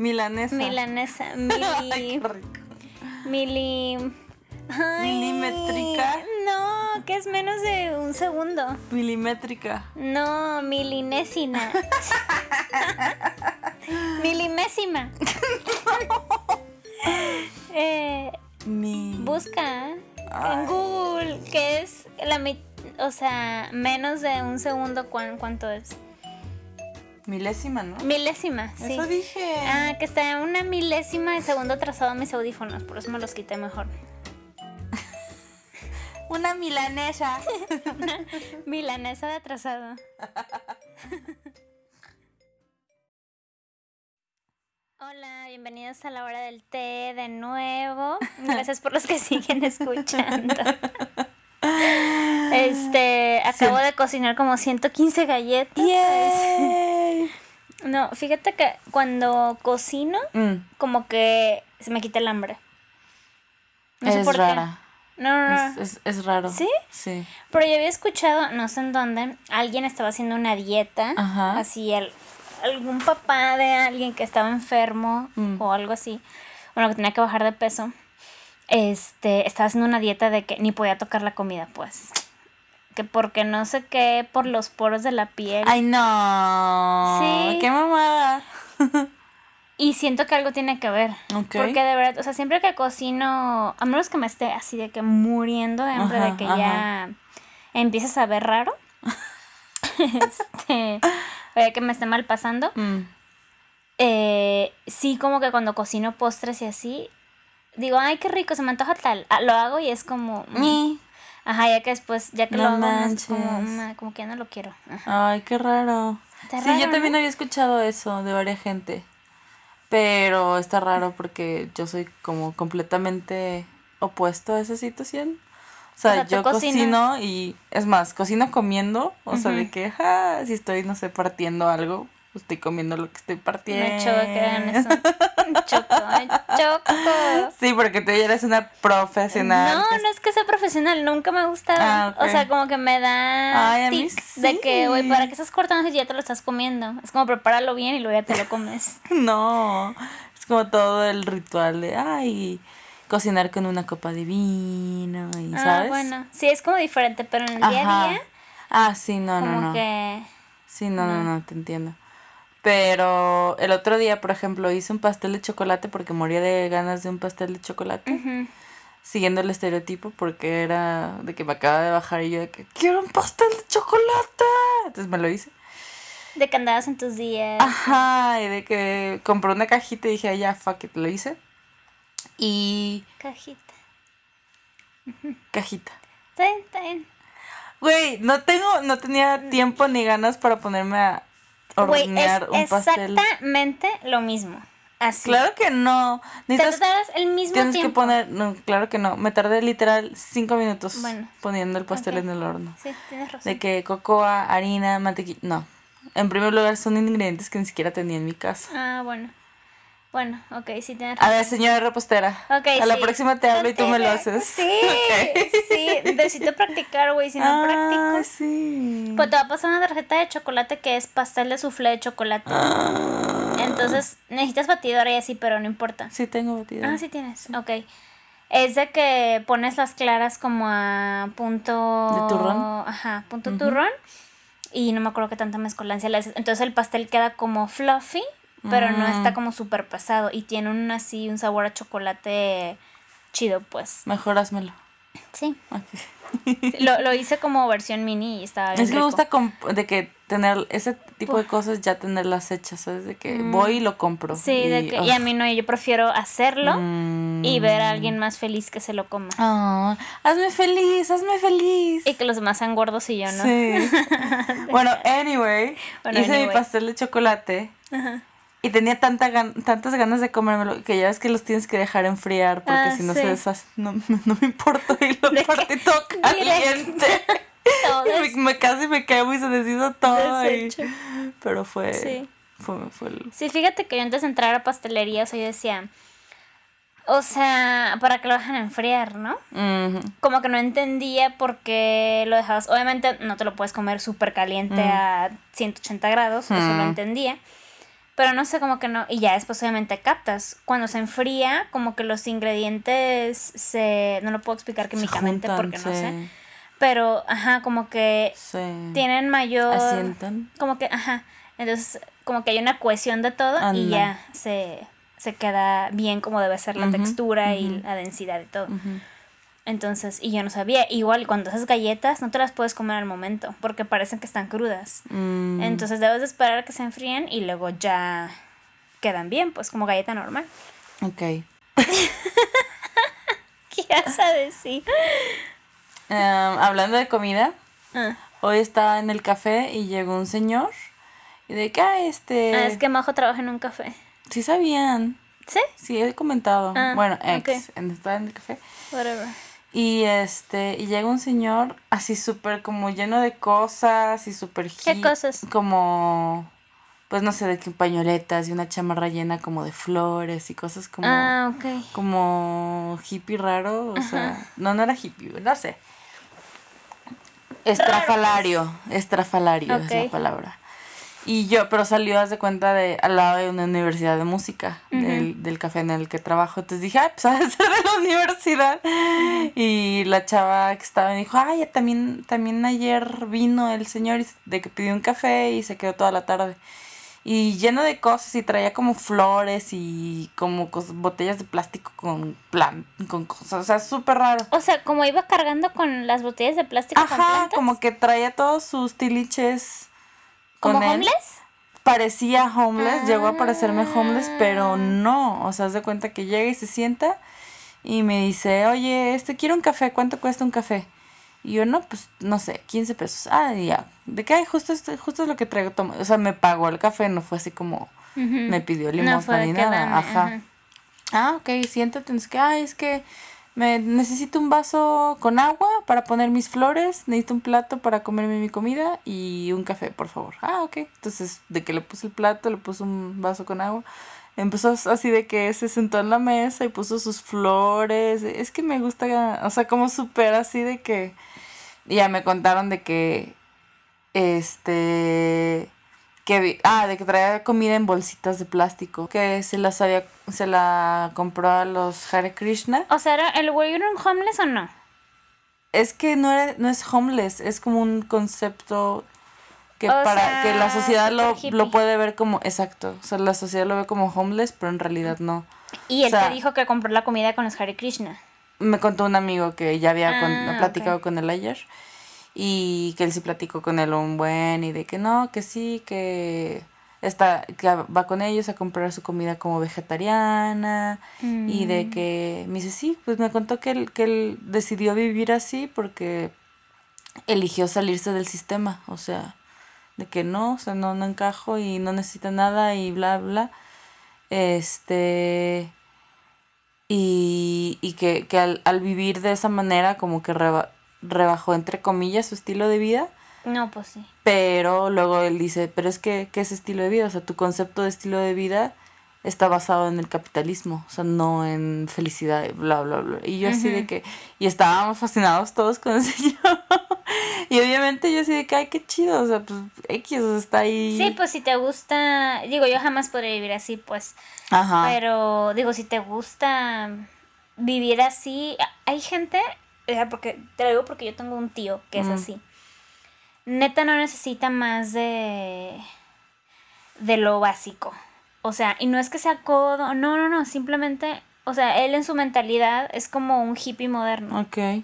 Milanesa. Milanesa. Ay, Mili. qué rico. mili. Ay, Milimétrica. No, que es menos de un segundo. Milimétrica. No, milinésima. Milimésima. eh, Mi. busca Ay. en Google que es la o sea, menos de un segundo cuán- cuánto es. Milésima, ¿no? Milésima, sí. Eso dije. Ah, que está una milésima de segundo atrasado mis audífonos, por eso me los quité mejor. Una milanesa. Milanesa de atrasado. Hola, bienvenidos a la hora del té de nuevo. Gracias por los que siguen escuchando. Este, acabo de cocinar como 115 galletas. Yay. No, fíjate que cuando cocino, Mm, como que se me quita el hambre. No sé es por rara. qué. No, no, no. Es, es, es raro. ¿Sí? Sí. Pero yo había escuchado, no sé en dónde, alguien estaba haciendo una dieta, Ajá. así, el- algún papá de alguien que estaba enfermo Mm. o algo así, bueno, que tenía que bajar de peso, este, estaba haciendo una dieta de que ni podía tocar la comida, pues. Que porque no sé qué, por los poros de la piel. Ay, no. Sí. Qué mamada. Y siento que algo tiene que ver. Porque de verdad, o sea, siempre que cocino, a menos que me esté así de que muriendo de hambre, Ajá, de que ajá. ya empiezas a ver raro. este, o ya que me esté mal pasando. Mm. eh, sí, como que cuando cocino postres y así, digo, ay, qué rico, se me antoja tal. Ah, lo hago y es como. mm. Ajá, ya que después, ya que No lo hago, es como, mm, como que ya no lo quiero. Ajá. Ay, qué raro. Está sí, raro, yo también ¿no? había escuchado eso de varias gente. Pero está raro porque yo soy como completamente opuesto a esa situación. O sea, O sea, yo cocino y es más, cocino comiendo, o sea, de que ja, si estoy, no sé, partiendo algo, estoy comiendo lo que estoy partiendo. Me eso. Choco, choco. Sí, porque tú ya eres una profesional. No, no es que sea profesional, nunca me ha gustado. Ah. O sea, como que me da Ay, de que, güey. ¿para qué estás cortando si ya te lo estás comiendo? Es como prepáralo bien y luego ya te lo comes. No, es como todo el ritual de, ay, cocinar con una copa de vino y, ah, ¿sabes? bueno, sí, es como diferente, pero en el día a día, Ah, sí, no, como no, no. que... Sí, no, no, no, te entiendo. Pero el otro día, por ejemplo, hice un pastel de chocolate porque moría de ganas de un pastel de chocolate. Siguiendo el estereotipo porque era de que me acaba de bajar y yo de que quiero un pastel de chocolate. Entonces me lo hice. De que andabas en tus días. Ajá, y de que compré una cajita y dije, "Ah, ya, fuck it, lo hice. Y Cajita. cajita. Está bien, está bien. Güey, no tengo, no tenía tiempo ni ganas para ponerme a Güey, es hornear un pastel. exactamente lo mismo. Así. Claro que no. Te Necesitas, tardas el mismo tienes tiempo. que poner, no, claro que no. Me tardé literal cinco minutos Bueno, poniendo el pastel en el horno. Sí, tienes razón. De que cocoa, harina, mantequilla, no. En primer lugar son ingredientes que ni siquiera tenía en mi casa. Ah, bueno. Bueno, ok, sí tienes A razón. ver, señora repostera. Ok, a la próxima te hablo y tú me lo haces. Sí, sí. Necesito practicar, güey. Si no ah, practico. sí. Pues te va a pasar una tarjeta de chocolate que es pastel de soufflé de chocolate. Ah. Entonces necesitas batidora y así, pero no importa. Sí tengo batida. Ah, sí tienes. Ok. Es de que pones las claras como a punto. ¿De turrón? Ajá, punto Ujú. turrón. Y no me acuerdo qué tanta mezcolancia le haces. Entonces el pastel queda como fluffy, pero no Mm. está como súper pesado. Y tiene un así, un sabor a chocolate chido, pues. Mejor házmelo. Sí. Lo, lo hice como versión mini y estaba bien Es que me gusta de que tener ese tipo de cosas ya tenerlas hechas, ¿sabes? De que voy y lo compro. Mm. Sí, de que, y a mí no, yo prefiero hacerlo Mm. y ver a alguien más feliz que se lo coma. Ah, hazme feliz, hazme feliz. Y que los demás sean gordos y yo no. Sí. bueno, anyway, Bueno, hice mi pastel de chocolate Ajá. Y tenía tanta gan- tantas ganas de comérmelo que ya ves que los tienes que dejar enfriar porque Ah, si no sí. se deshacen. No, no me importa y lo que partí todo caliente. Me, me casi me quemo y se deshizo todo. y- pero fue, Sí. fue, fue el- Sí, fíjate que yo antes de entrar a pastelería, o sea, yo decía, o sea, ¿para qué lo dejan enfriar, no? Como que no entendía por qué lo dejabas. Obviamente no te lo puedes comer súper caliente Mm. a 180 grados, eso lo Mm. entendía. Pero no sé, como que no. Y ya después obviamente captas. Cuando se enfría, como que los ingredientes se. No lo puedo explicar químicamente porque no sé. Pero, ajá, como que tienen mayor. Asientan. Como que, ajá. Entonces, como que hay una cohesión de todo y ya se, se queda bien como debe ser la textura y la densidad de todo. Entonces, y yo no sabía, igual cuando haces galletas no te las puedes comer al momento porque parecen que están crudas. Mm. Entonces debes de esperar a que se enfríen y luego ya quedan bien, pues como galleta normal. Ok. ¿Qué vas a decir? Em, hablando de comida, ah. hoy estaba en el café y llegó un señor y de que, ah, este... Ah, es que Majo trabaja en un café. Sí sabían. ¿Sí? Sí, he comentado. Ah, bueno, ex, estaba en el café. Whatever. Y este, y llega un señor así súper como lleno de cosas y súper ¿Qué cosas? Como, pues no sé, de qué pañoletas y una chamarra llena como de flores y cosas como. Ah. Como hippie raro, o sea, no, no era hippie, no sé. Estrafalario, estrafalario es la palabra. Y yo, pero salió, haz de cuenta, de al lado de una universidad de música, del, del, café en el que trabajo. Entonces dije, ay, pues a ser de la universidad. Y la chava que estaba me dijo, ay, también, también ayer vino el señor de que pidió un café y se quedó toda la tarde. Y lleno de cosas y traía como flores y como botellas de plástico con plan, con cosas, o sea, súper raro. O sea, como iba cargando con las botellas de plástico Ajá, como que traía todos sus tiliches ¿Como homeless? Parecía homeless, llegó a parecerme homeless, pero ah. no. O sea, haz de cuenta que llega y se sienta y me dice, oye, este quiero un café, ¿cuánto cuesta un café? Y yo, no, pues, no sé, 15 pesos. Ah, ya. ¿De qué? Justo, es, justo es lo que traigo. Toma. O sea, me pagó el café, no fue así como me pidió limosna ni nada. Ajá. Ah, ok, siéntate. Es que, ah, es que me necesito un vaso con agua para poner mis flores, necesito un plato para comerme mi comida y un café, por favor. Ah, ok. Entonces, de que le puse el plato, le puse un vaso con agua. Empezó así de que se sentó en la mesa y puso sus flores. Es que me gusta, o sea, como súper así de que... ya me contaron de que, este que ah, de que traía comida en bolsitas de plástico, que se las había, se la compró a los Hare Krishna. O sea, ¿el güey era un homeless o no? Es que no, era, no es homeless, es como un concepto que para que la sociedad lo, lo, puede ver como, exacto, o sea, la sociedad lo ve como homeless, pero en realidad no. ¿Y él te dijo que compró la comida con los Hare Krishna? Me contó un amigo que ya había ah, platicado con él ayer y que él sí platicó con él un buen y de que no, que sí, que está que va con ellos a comprar su comida como vegetariana y de mm. que me dice sí, pues me contó que él, que él decidió vivir así porque eligió salirse del sistema, o sea, de que no, o sea, no, no encajo y no necesita nada y bla, bla. Este, y, y que, que al, al, vivir de esa manera como que reba, rebajó entre comillas su estilo de vida. No, pues sí. Pero luego él dice, pero es que, ¿qué es estilo de vida? O sea, tu concepto de estilo de vida está basado en el capitalismo, o sea, no en felicidad, bla, bla, bla. Y yo así de que, y estábamos fascinados todos con ese señor. y obviamente yo así de que, ay, qué chido, o sea, pues X está ahí. Sí, pues si te gusta, digo, yo jamás podría vivir así, pues. Ajá. Pero, digo, si te gusta vivir así, hay gente, porque te lo digo porque yo tengo un tío que es así. Neta no necesita más de de lo básico. O sea, y no es que sea codo, no, no, no, simplemente, o sea, él en su mentalidad es como un hippie moderno. Ok.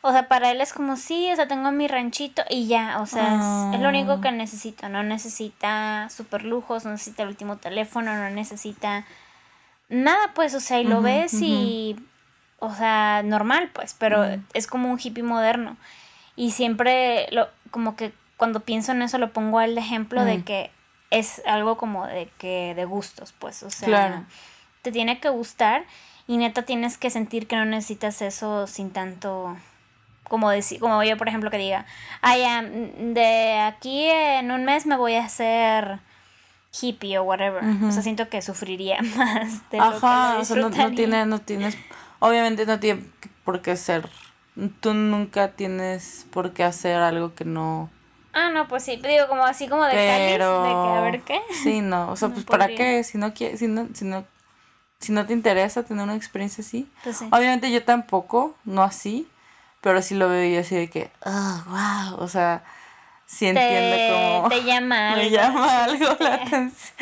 O sea, para él es como, sí, o sea, tengo mi ranchito y ya, o sea, es, lo único ah. que necesito, no necesita super lujos, no necesita el último teléfono, no necesita nada, pues, o sea, y lo ves y o sea, normal, pues, pero es como un hippie moderno. Y siempre, lo, como que cuando pienso en eso, lo pongo al ejemplo de que es algo como de que de gustos, pues, o sea, te tiene que gustar y neta tienes que sentir que no necesitas eso sin tanto como decir, como yo por ejemplo que diga, ay, de aquí en un mes me voy a hacer hippie o whatever. O sea, siento que sufriría más de Ajá, lo que o sea, no, no, no tienes Obviamente no tiene por qué ser. Tú nunca tienes por qué hacer algo que no. Ah, no, pues sí, digo como así como de Pero... de que a ver qué. Sí, no, o sea, pues para qué, si no quieres, si no, si no, si no te interesa tener una experiencia así. Pues Obviamente yo tampoco, no así, pero sí lo veo yo así de que, oh, wow, o sea, sí entiende como... Te llama algo. Me llama algo la atención.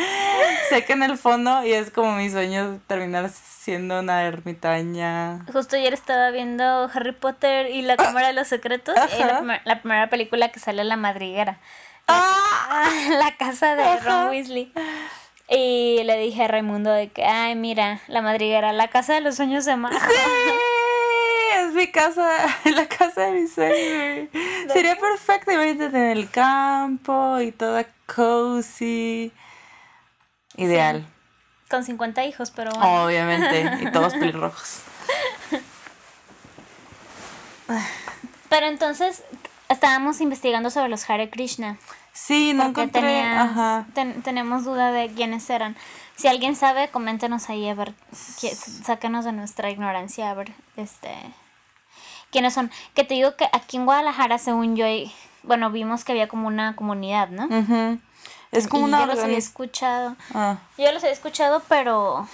sé que en el fondo, y es como mi sueño terminar siendo una ermitaña. Justo ayer estaba viendo Harry Potter y la Cámara de los Secretos, y la, primera película que sale la madriguera. ¡Ah! La, casa de Ron Weasley. Y le dije a Raimundo de que, ay, mira, la madriguera, la casa de los sueños de Majo. ¡Sí! Es mi casa, la casa de mi sueños. Sería perfecto, imagínate en el campo y toda cozy. Ideal. Con 50 hijos, pero Obviamente, y todos pelirrojos. Pero entonces, estábamos investigando sobre los Hare Krishna. Sí, no encontré. tenemos duda de quiénes eran. Si alguien sabe, coméntenos ahí a ver, sáquenos de nuestra ignorancia a ver, este, quiénes son. Que te digo que aquí en Guadalajara, según yo, bueno, vimos que había como una comunidad, ¿no? Es como una Yo los había escuchado. Ah. Yo los había escuchado, pero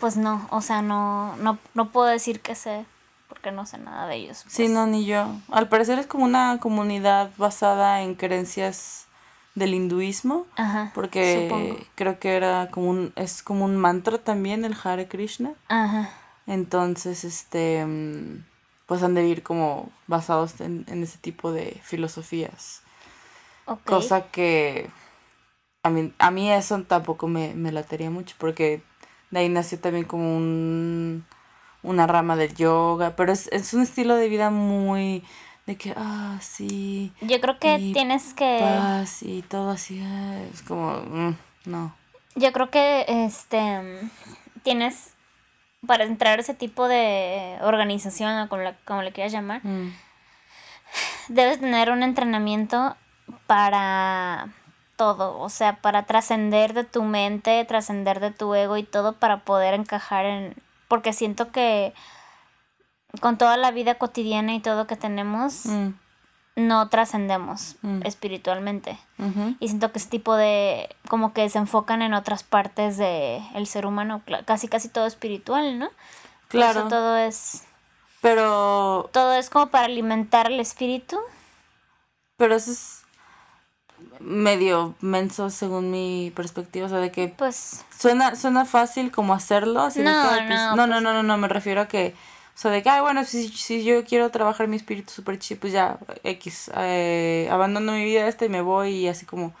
pues no, o sea, no, no, no puedo decir que sé no sé nada de ellos. Sí, pues. no, ni yo. Al parecer es como una comunidad basada en creencias del hinduismo, Ajá, porque creo que era como un, es como un mantra también el Hare Krishna. Ajá. Entonces, este, pues han de vivir como basados en, ese tipo de filosofías. Cosa que a mí, a mí eso tampoco me, me latería mucho, porque de ahí nació también como un una rama del yoga, pero es, es un estilo de vida muy de que, ah, sí. Yo creo que tienes que... Paz y todo así, es como, mm, no. Yo creo que, este, tienes, para entrar a ese tipo de organización, o como, la, como le quieras llamar, mm. debes tener un entrenamiento para todo, o sea, para trascender de tu mente, trascender de tu ego y todo para poder encajar en, porque siento que con toda la vida cotidiana y todo que tenemos, mm. no trascendemos mm. espiritualmente. Y siento que ese tipo de, como que se enfocan en otras partes del el ser humano, casi casi todo espiritual, ¿no? Claro. todo es... Pero... Todo es como para alimentar el espíritu. Pero eso es medio menso según mi perspectiva, o sea, de que pues suena suena fácil como hacerlo, así no, pues, no, no, no, no, no, me refiero a que o sea, de que, ay, bueno, si, si yo quiero trabajar mi espíritu super chido, pues ya, X, eh, abandono mi vida esta y me voy y así como,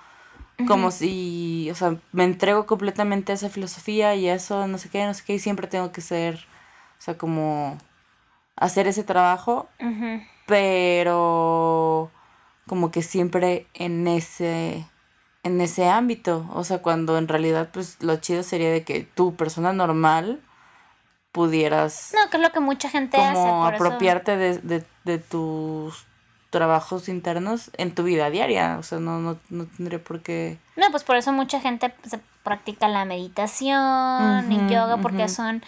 como si, o sea, me entrego completamente a esa filosofía y a eso, no sé qué, no sé qué, y siempre tengo que ser, o sea, como, hacer ese trabajo, pero como que siempre en ese en ese ámbito, o sea, cuando en realidad pues lo chido sería de que tu persona normal pudieras No, que es lo que mucha gente hace por apropiarte de, de, tus trabajos internos en tu vida diaria, o sea, no no no tendría por qué No, pues por eso mucha gente pues, practica la meditación y yoga porque son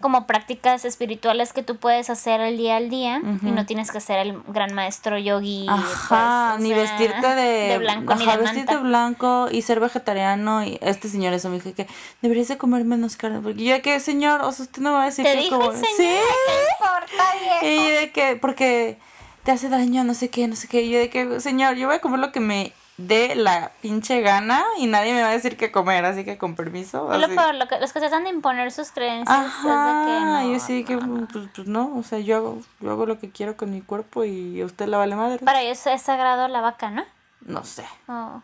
como prácticas espirituales que tú puedes hacer el día al día y no tienes que ser el gran maestro yogi. Ajá, pues, ni vestirte de, blanco. Ajá, vestirte de blanco y ser vegetariano. Y este señor eso me dijo que deberías de comer menos carne. Porque yo de que, señor, o sea, usted no va a decir ¿Te que dijo como... sí. importa, Y de que, porque te hace daño, no sé qué, no sé qué. Y yo de que, señor, yo voy a comer lo que me de la pinche gana y nadie me va a decir qué comer, así que con permiso. Lo lo que, los que tratan de imponer sus creencias Ajá, que no, yo sí que pues, pues, no, o sea, yo hago, yo hago lo que quiero con mi cuerpo y a usted la vale madre. Para ellos es sagrado la vaca, ¿no? No sé. Oh.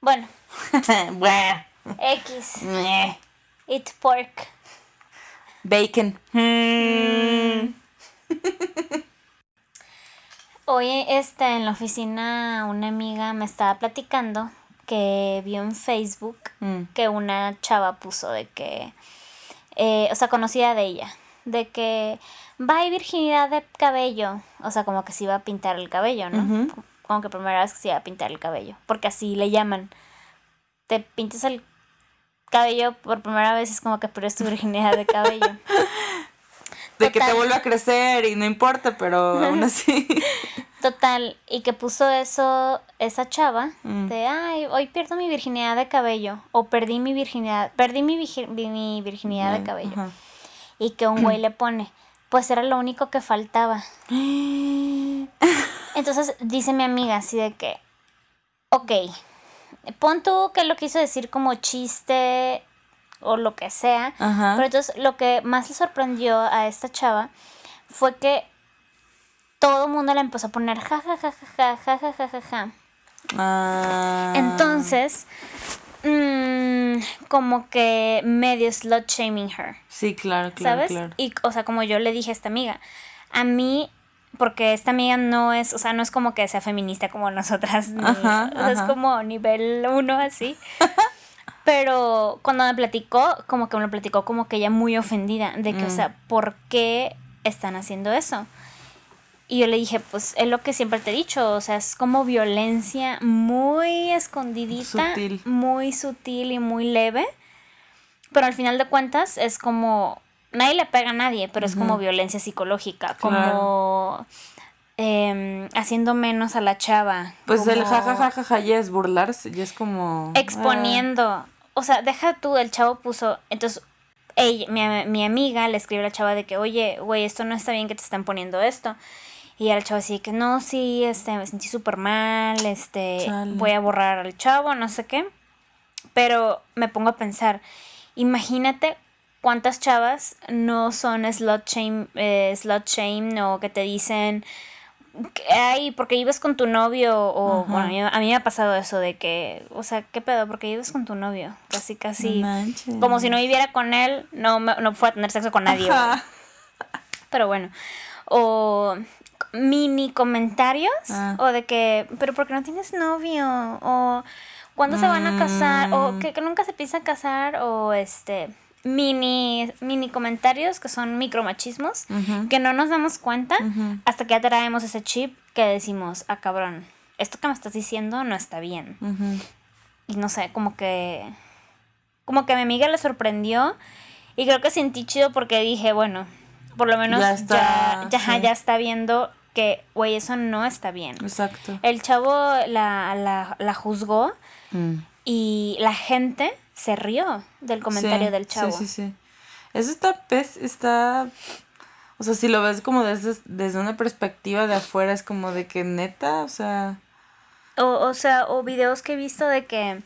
Bueno. bueno. X. Eat pork. Bacon. Mm. Hoy este, en la oficina una amiga me estaba platicando que vio en Facebook mm. que una chava puso de que, eh, o sea, conocida de ella, de que va y virginidad de cabello, o sea, como que se iba a pintar el cabello, ¿no? Como que primera vez que se iba a pintar el cabello, porque así le llaman. Te pintas el cabello por primera vez es como que pierdes tu virginidad de cabello. de que te vuelva a crecer y no importa, pero aún así. Total, y que puso eso esa chava mm. de, ay, hoy pierdo mi virginidad de cabello o perdí mi virginidad, perdí mi, mi virginidad de cabello. Y que un güey le pone, pues era lo único que faltaba. Entonces dice mi amiga así de que, ok, pon tú que lo quiso decir como chiste o lo que sea, pero entonces lo que más le sorprendió a esta chava fue que todo el mundo le empezó a poner ja ja ja ja ja ja ja ja ja. Ah. Entonces, mmm, como que medio slut shaming her. Sí, claro, claro. ¿Sabes? Y, o sea, como yo le dije a esta amiga, a mí, porque esta amiga no es, o sea, no es como que sea feminista como nosotras, es como nivel uno así. Pero cuando me platicó, como que me lo platicó como que ella muy ofendida de que, o mm. sea, ¿por qué están haciendo eso? Y yo le dije, pues es lo que siempre te he dicho, o sea, es como violencia muy escondidita, muy sutil y muy leve, pero al final de cuentas es como, nadie le pega a nadie, pero es como violencia psicológica, como em, haciendo menos a la chava. Pues el jajajaja ya es burlarse, ya es como... Exponiendo, o sea, deja tú, el chavo puso, entonces ella, mi, mi amiga le escribe a la chava de que, oye, güey, esto no está bien que te están poniendo esto. Y al chavo así que no, sí, este, me sentí súper mal, este, voy a borrar al chavo, no sé qué. Pero me pongo a pensar, imagínate cuántas chavas no son slot shame, eh, slot shame o que te dicen, ay, porque vives con tu novio, o bueno, a mí me ha pasado eso de que, o sea, ¿qué pedo? Porque vives con tu novio, casi, casi, como si no viviera con él, no, no fue a tener sexo con nadie. Pero bueno, o mini comentarios ah. o de que, pero ¿por qué no tienes novio? O ¿cuándo se van a casar? O mm. que, nunca se piensa casar o este mini mini comentarios que son micromachismos que no nos damos cuenta hasta que ya traemos ese chip que decimos, ah cabrón, esto que me estás diciendo no está bien. Y no sé, como que como que a mi amiga le sorprendió y creo que sentí chido porque dije, bueno, por lo menos ya está, ya, ya está viendo que, güey, eso no está bien. Exacto. El chavo la, la, juzgó mm. y la gente se rió del comentario del chavo. Sí, sí, sí. Eso está, está, o sea, si lo ves como desde, desde una perspectiva de afuera, es como de que neta, o sea... O, o sea, o videos que he visto de que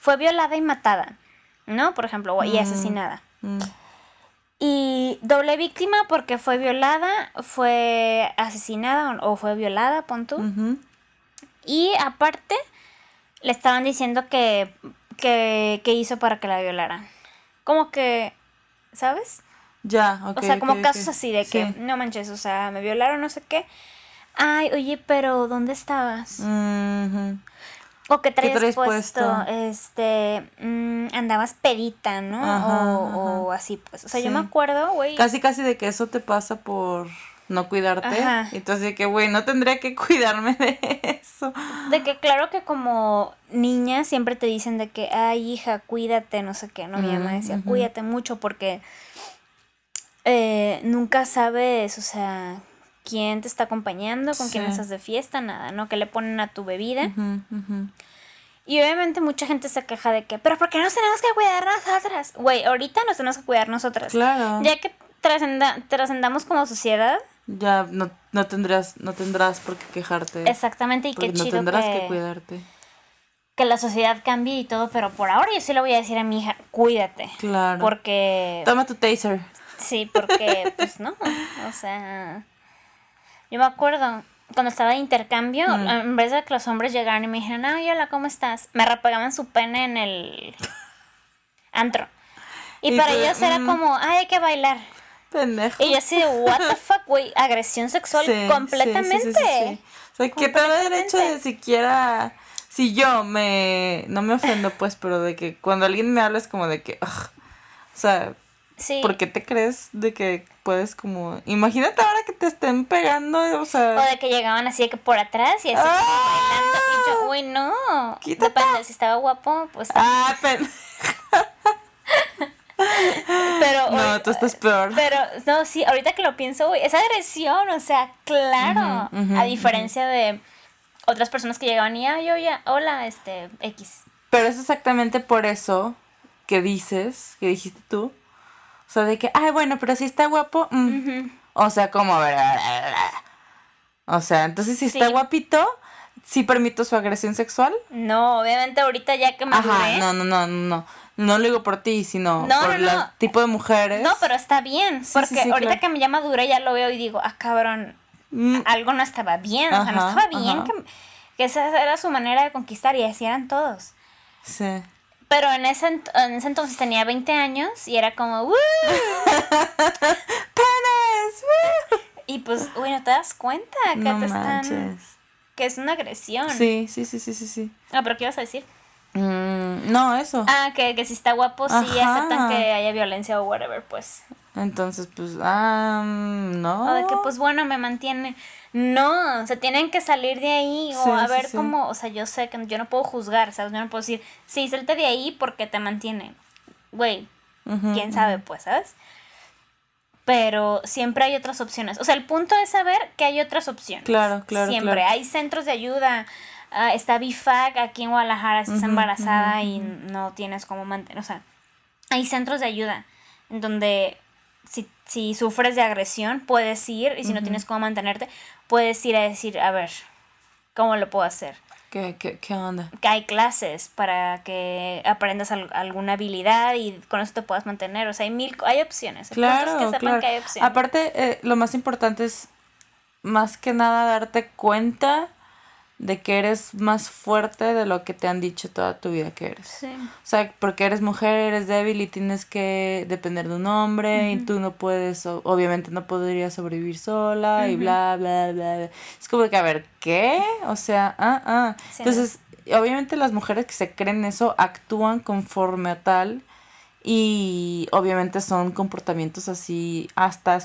fue violada y matada, ¿no? Por ejemplo, y mm. asesinada. Mm. Y doble víctima porque fue violada, fue asesinada o fue violada, pon tú. Y aparte, le estaban diciendo que, que, hizo para que la violaran. Como que, ¿sabes? Ya, ok. O sea, como casos así de que, no manches, o sea, me violaron, no sé qué. Ay, oye, pero ¿dónde estabas? O que traes, puesto, este, mm, andabas pedita, ¿no? o, así, pues. O sea, yo me acuerdo, güey. Casi, casi de que eso te pasa por no cuidarte. Entonces, de que, güey, no tendría que cuidarme de eso. De que, claro que como niña siempre te dicen de que, ay, hija, cuídate, no sé qué, ¿no? Mi mamá decía, cuídate mucho porque eh, nunca sabes, o sea, quién te está acompañando, con quién estás de fiesta, nada, ¿no? Que le ponen a tu bebida. Y obviamente mucha gente se queja de que, pero ¿por qué nos tenemos que cuidar nosotras? Güey, ahorita nos tenemos que cuidar nosotras. Claro. Ya que trascendamos como sociedad. Ya no, no tendrás, no tendrás por qué quejarte. Exactamente, y qué chido. No tendrás que, cuidarte. Que la sociedad cambie y todo, pero por ahora yo sí le voy a decir a mi hija, cuídate. Claro. Porque. Toma tu taser. Sí, porque, pues no. O sea. Yo me acuerdo, cuando estaba de intercambio, en vez de que los hombres llegaran y me dijeran, ay, hola, ¿cómo estás? Me repegaban su pene en el antro. Y, para ellos era como, ay, hay que bailar. Pendejo. Y yo así de, what the fuck, güey, agresión sexual completamente. Sí, o sea, ¿qué te da derecho de siquiera... Si yo me... No me ofendo, pues, pero de que cuando alguien me habla es como de que... o sea, Sí. ¿Por qué te crees de que puedes como... Imagínate ahora que te estén pegando, o sea... O de que llegaban así de que por atrás y así bailando. Y yo, uy, no. Quítate. Depende, si estaba guapo, pues... Ah, pero... no, tú estás peor. Pero, no, sí, ahorita que lo pienso, güey, esa agresión, o sea, claro. a diferencia de otras personas que llegaban y, ah, yo ya, hola, este, X. Pero es exactamente por eso que dices, que dijiste tú. O sea, de que, ay, bueno, pero si está guapo. Mm". O sea, como, o sea, entonces si está guapito, ¿sí permito su agresión sexual? No, obviamente ahorita ya que me Ajá, no, no, no, no. No lo digo por ti, sino por el tipo de mujeres. No, pero está bien. porque ahorita que me llama dura ya lo veo y digo, ah, cabrón, mm. algo no estaba bien. o sea, no estaba bien que, que, esa era su manera de conquistar y así eran todos. Sí. Pero en ese, en ese entonces tenía 20 años y era como, ¡Woo! ¡Penes! Y pues, güey, ¿no te das cuenta que te están... que es una agresión? Sí, sí, sí, sí, sí, sí. Ah, pero ¿qué ibas a decir? Mm, no, eso. Ah, que, que si está guapo, sí aceptan que haya violencia o whatever, pues. Entonces, pues, ah, no. O de que, pues, bueno, me mantiene. No, o sea, tienen que salir de ahí o a ver cómo, o sea, yo sé que yo no puedo juzgar, ¿sabes? Yo no puedo decir, sí, salte de ahí porque te mantiene. Güey, quién sabe, pues, ¿sabes? Pero siempre hay otras opciones. O sea, el punto es saber que hay otras opciones. Claro, claro. Siempre. Hay centros de ayuda. Ah, está BIFAC aquí en Guadalajara si estás embarazada y no tienes cómo mantener. O sea, hay centros de ayuda en donde si, si sufres de agresión puedes ir y si no tienes cómo mantenerte, puedes ir a decir, a ver, ¿cómo lo puedo hacer? ¿Qué, qué, qué onda? Que hay clases para que aprendas alguna habilidad y con eso te puedas mantener. O sea, hay mil, hay opciones. Claro, que claro. Que hay opciones. Aparte, eh, lo más importante es más que nada darte cuenta de que eres más fuerte de lo que te han dicho toda tu vida que eres. Sí. O sea, porque eres mujer, eres débil y tienes que depender de un hombre y tú no puedes, obviamente no podrías sobrevivir sola y bla, bla, bla, Es como que, a ver, ¿qué? O sea, ah, ah. Entonces, obviamente las mujeres que se creen eso actúan conforme a tal y obviamente son comportamientos así hasta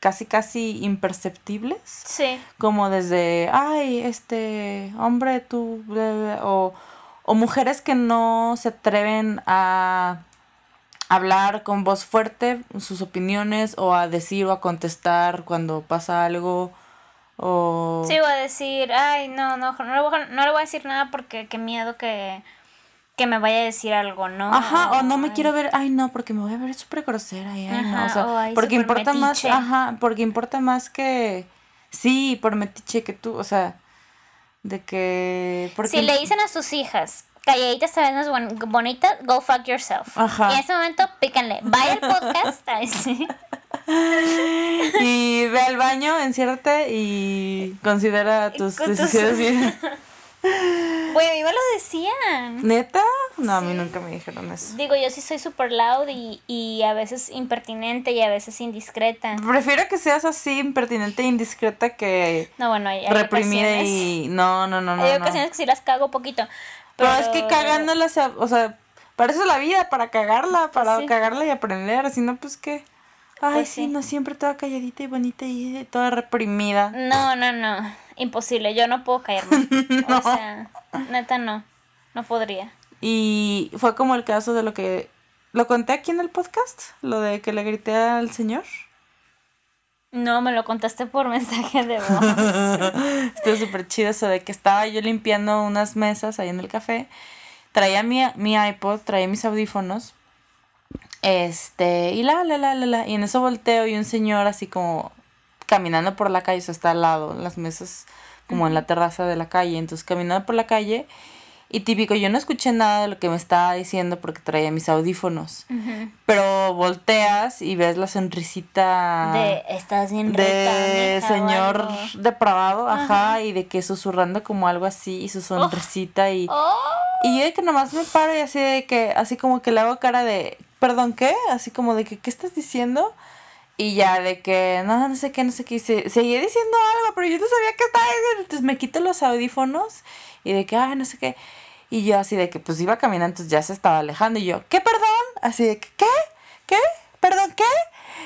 casi casi imperceptibles. Sí. Como desde, ay, este hombre, tú, o, o mujeres que no se atreven a hablar con voz fuerte sus opiniones o a decir o a contestar cuando pasa algo. O... Sí, voy a decir, ay, no, no, no, no le voy a decir nada porque qué miedo que que me vaya a decir algo, ¿no? Ajá, o no me quiero ver, ay no, porque me voy a ver súper grosera, ay, no, o sea, porque importa más, ajá, porque importa más que, sí, por metiche que tú, o sea, de que... Porque... Si le dicen a sus hijas, calladitas te ves más bonita, go fuck yourself. Ajá. Y en ese momento, pícanle, vaya al podcast, sí. y ve al baño, enciérrate y considera tus decisiones Güey, a mí me lo decían. ¿Neta? No, a mí nunca me dijeron eso. Digo, yo sí soy super loud y, y a veces impertinente y a veces indiscreta. Prefiero que seas así impertinente e indiscreta que no, bueno, hay, reprimida y... No, no, no, no. Hay ocasiones que sí las cago poquito. Pero, es que cagándolas, o sea, para eso es la vida, para cagarla, para cagarla y aprender, si no, pues qué... Ay, pues sí, no siempre toda calladita y bonita y toda reprimida. No, no, no. Imposible. Yo no puedo caerme. O sea, neta no. No podría. Y fue como el caso de lo que. ¿Lo conté aquí en el podcast? Lo de que le grité al señor. No, me lo contaste por mensaje de voz. Estuvo súper chido eso de que estaba yo limpiando unas mesas ahí en el café. Traía mi, mi iPod, traía mis audífonos este, y la, la, la, la, la. Y en eso volteo y un señor así como caminando por la calle, o sea, está al lado, las mesas, como en la terraza de la calle. Entonces, caminando por la calle. Y típico, yo no escuché nada de lo que me estaba diciendo porque traía mis audífonos. Pero volteas y ves la sonrisita. De, estás bien De señor depravado, ajá, y de que susurrando como algo así y su sonrisita y. Oh. Y yo de que nomás me paro y así de que, así como que le hago cara de, perdón, ¿qué? Así como de que, ¿qué estás diciendo? Y ya de que, no, no sé qué, no sé qué. Y seguía diciendo algo, pero yo no sabía qué estaba diciendo. Entonces me quito los audífonos y de que, ay, no sé qué. Y yo así de que, pues iba caminando, entonces ya se estaba alejando. Y yo, ¿qué, perdón? Así de que, ¿qué? ¿Qué? ¿Perdón, qué?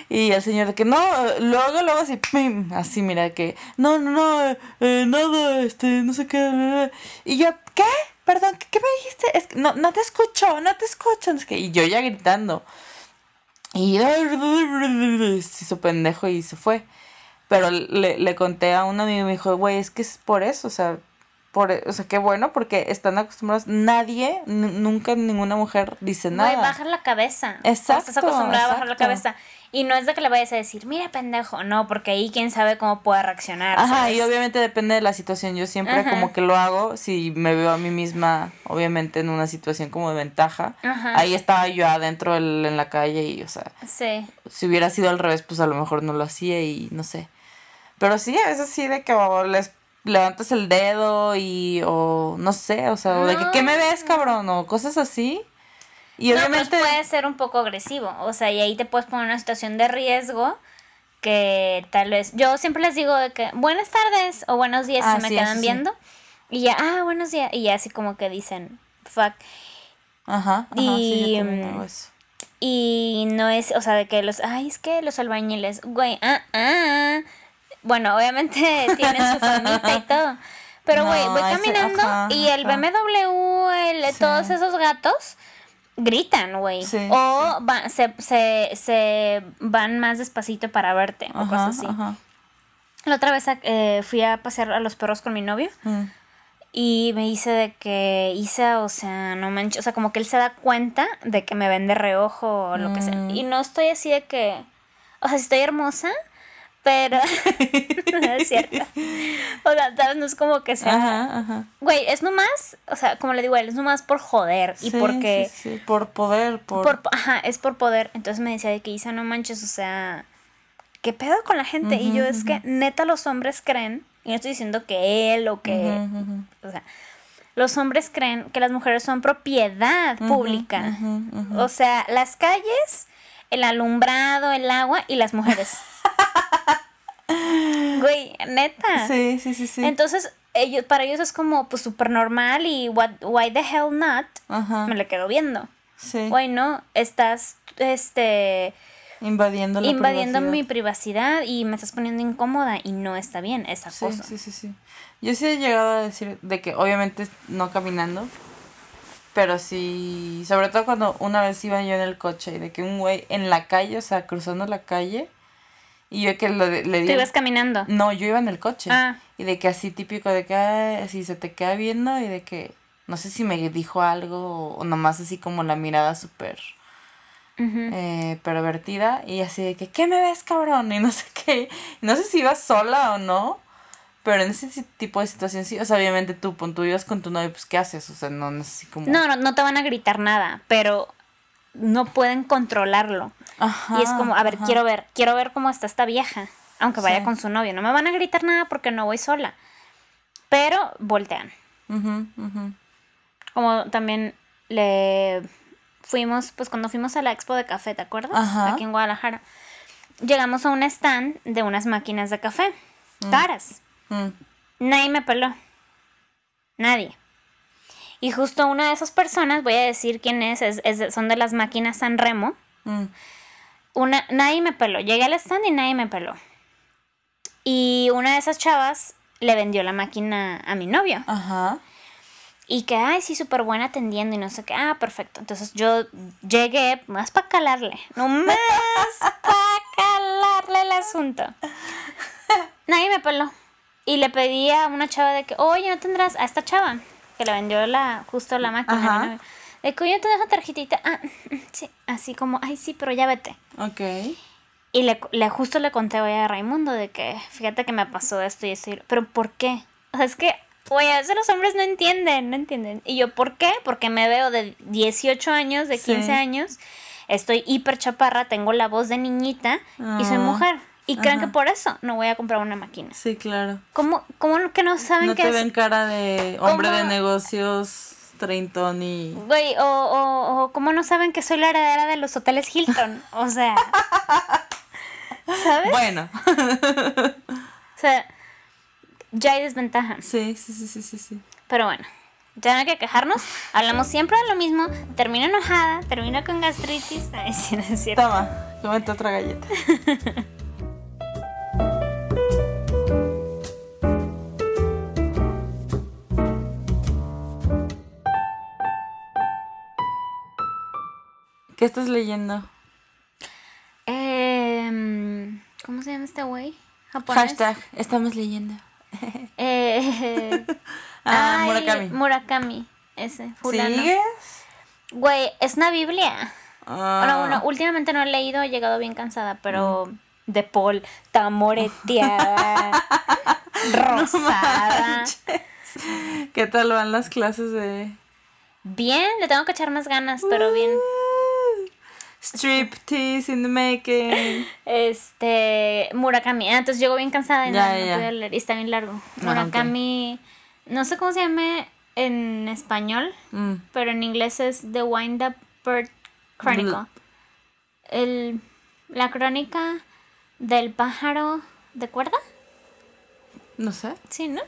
Y el señor de que, no, luego, luego así, pim, así, mira, que, no, no, no, eh, nada, este, no sé qué. Y yo, ¿qué? Perdón, ¿qué, me dijiste? Es que no, no te escucho, no te escucho. Es que, y yo ya gritando. Y se hizo pendejo y se fue. Pero le, le conté a un amigo y me dijo, güey, es que es por eso, o sea, por, o sea, qué bueno, porque están acostumbrados. Nadie, nunca ninguna mujer dice nada. Güey, baja la cabeza. Exacto. Estás acostumbrada a bajar la cabeza. Y no es de que le vayas a decir, mira, pendejo. No, porque ahí quién sabe cómo puede reaccionar. Ajá, y obviamente depende de la situación. Yo siempre como que lo hago si me veo a mí misma, obviamente, en una situación como de ventaja. Ajá. Ahí estaba yo adentro en la calle y, o sea. Sí. Si hubiera sido al revés, pues a lo mejor no lo hacía y no sé. Pero sí, a veces sí de que les levantas el dedo y, o no sé, o sea, o de que, ¿qué me ves, cabrón? O cosas así. Y obviamente... puede ser un poco agresivo, o sea, y ahí te puedes poner en una situación de riesgo que tal vez... Yo siempre les digo de que buenas tardes o buenos días ah, se me quedan viendo. Y ya, ah, buenos días. Y ya así como que dicen, fuck. Ajá, y, mm, y no es, o sea, de que los, ay, es que los albañiles, güey, ah, ah. Bueno, obviamente tienen su famita y todo. Pero, güey, voy caminando y el BMW, el, todos esos gatos gritan, güey. o se, se, se, van más despacito para verte o cosas así. La otra vez eh, fui a pasear a los perros con mi novio. Mm. Y me dice de que Isa, o sea, no manches, o sea, como que él se da cuenta de que me ven de reojo o lo que sea. Mm. Y no estoy así de que, o sea, si estoy hermosa, pero no es cierto. O sea, no es como que sea. Ajá, ajá. Güey, es nomás, o sea, como le digo a él, es nomás por joder y porque. Sí, sí, por poder, por... Ajá, es por poder. Entonces me decía de que Isa, no manches, o sea, ¿qué pedo con la gente? y yo, es que neta los hombres creen, y no estoy diciendo que él o que. O sea, los hombres creen que las mujeres son propiedad pública. O sea, las calles, el alumbrado, el agua y las mujeres. Güey, neta. Sí, sí, sí, sí. Entonces, ellos, para ellos es como, pues, súper normal y what, why the hell not? Me le quedo viendo. Sí. Güey, no, estás, este... Invadiendo la Invadiendo mi privacidad y me estás poniendo incómoda y no está bien esa cosa. Sí, sí, sí. Yo sí he llegado a decir de que obviamente no caminando, pero sí, sobre todo cuando una vez iba yo en el coche y de que un güey en la calle, o sea, cruzando la calle, y yo que le, le di... ¿Te ibas caminando? No, yo iba en el coche. Ah. Y de que así típico de que así se te queda viendo y de que no sé si me dijo algo o nomás así como la mirada súper eh, pervertida y así de que, ¿qué me ves, cabrón? Y no sé qué. No sé si ibas sola o no. Pero en ese tipo de situación sí, o sea, obviamente tú, tú ibas con tu novio, pues ¿qué haces? O sea, no, no sé como... No, no, no te van a gritar nada, pero no pueden controlarlo. y es como, a ver, quiero ver, quiero ver cómo está esta vieja, aunque vaya con su novio. No me van a gritar nada porque no voy sola. Pero voltean. Como también le fuimos, pues cuando fuimos a la expo de café, ¿te acuerdas? Aquí en Guadalajara. Llegamos a un stand de unas máquinas de café. Mm. Caras. Mm. Nadie me peló. Nadie. Y justo una de esas personas, voy a decir quién es, es, son de las máquinas San Remo. Mm. Una, nadie me peló. Llegué al stand y nadie me peló. Y una de esas chavas le vendió la máquina a mi novio. Ajá. Y que, ay, sí, súper buena atendiendo y no sé qué. Ah, perfecto. Entonces yo llegué más para calarle. No más para calarle el asunto. Nadie me peló. Y le pedí a una chava de que, oye, ¿no tendrás a esta chava? Que le vendió la, justo la máquina. De te dejo tarjetita. Ah, sí, así como, ay, sí, pero ya vete. Ok. Y le, le justo le conté hoy a Raimundo de que, fíjate que me pasó esto y esto. pero ¿por qué? O sea, es que, oye, a veces los hombres no entienden, no entienden. Y yo, ¿por qué? Porque me veo de 18 años, de 15 años, estoy hiper chaparra, tengo la voz de niñita y soy ah. mujer. Y creen que por eso no voy a comprar una máquina. Sí, claro. ¿Cómo, cómo que no saben no que te ven cara de hombre de negocios treintón y... Güey, o, o, o cómo no saben que soy la heredera de los hoteles Hilton. O sea... ¿Sabes? Bueno. o sea, ya hay desventaja. Sí, sí, sí, sí, sí, sí. Pero bueno, ya no hay que quejarnos. Hablamos siempre de lo mismo. Termino enojada, termino con gastritis. Ay, sí, no es cierto. Toma, cómete otra galleta. ¿Qué estás leyendo? ¿Cómo se llama este güey? Hashtag, estamos leyendo. eh, ah, Murakami. Murakami, ese, fulano. ¿Sigues? Güey, es una Biblia. Bueno, bueno, ah. últimamente no he leído, he llegado bien cansada, pero mm. de Paul, tamoreteada, rosada. ¿Qué tal van las clases de...? Bien, le tengo que echar más ganas, pero bien. Striptease in the making. Este, Murakami. Ah, entonces llego bien cansada y no, leer. Y está bien largo. Ah, Murakami, no sé cómo se llama en español, mm. pero en inglés es The Wind Up Bird Chronicle. El, la crónica del pájaro de cuerda. No sé. Sí, ¿no?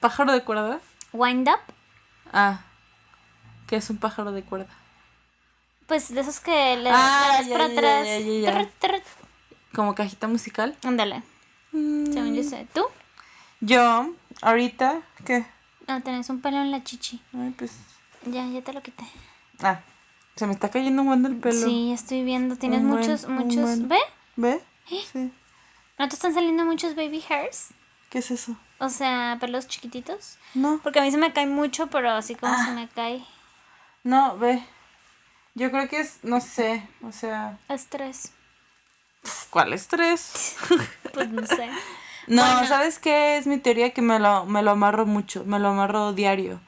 ¿Pájaro de cuerda? Wind Up. Ah. ¿Qué es un pájaro de cuerda? Pues de esos que le ah, das para atrás. Como cajita musical. Ándale. Mm. Según yo sé. ¿Tú? Yo, ahorita, ¿qué? Ah, tenés un pelo en la chichi. Ay, pues. Ya, ya te lo quité. Ah, se me está cayendo un buen del pelo. Sí, estoy viendo. Tienes muchos, muchos. ¿Ve? ¿Ve? ¿Eh? Sí. ¿No te están saliendo muchos baby hairs? ¿Qué es eso? O sea, pelos chiquititos. No. Porque a mí se me cae mucho, pero así como se ah. me cae. No, ve. Yo creo que es, no sé, o sea... Estrés. ¿Cuál estrés? pues no sé. No, ¿sabes qué? Es mi teoría que me lo, me lo amarro mucho, me lo amarro diario.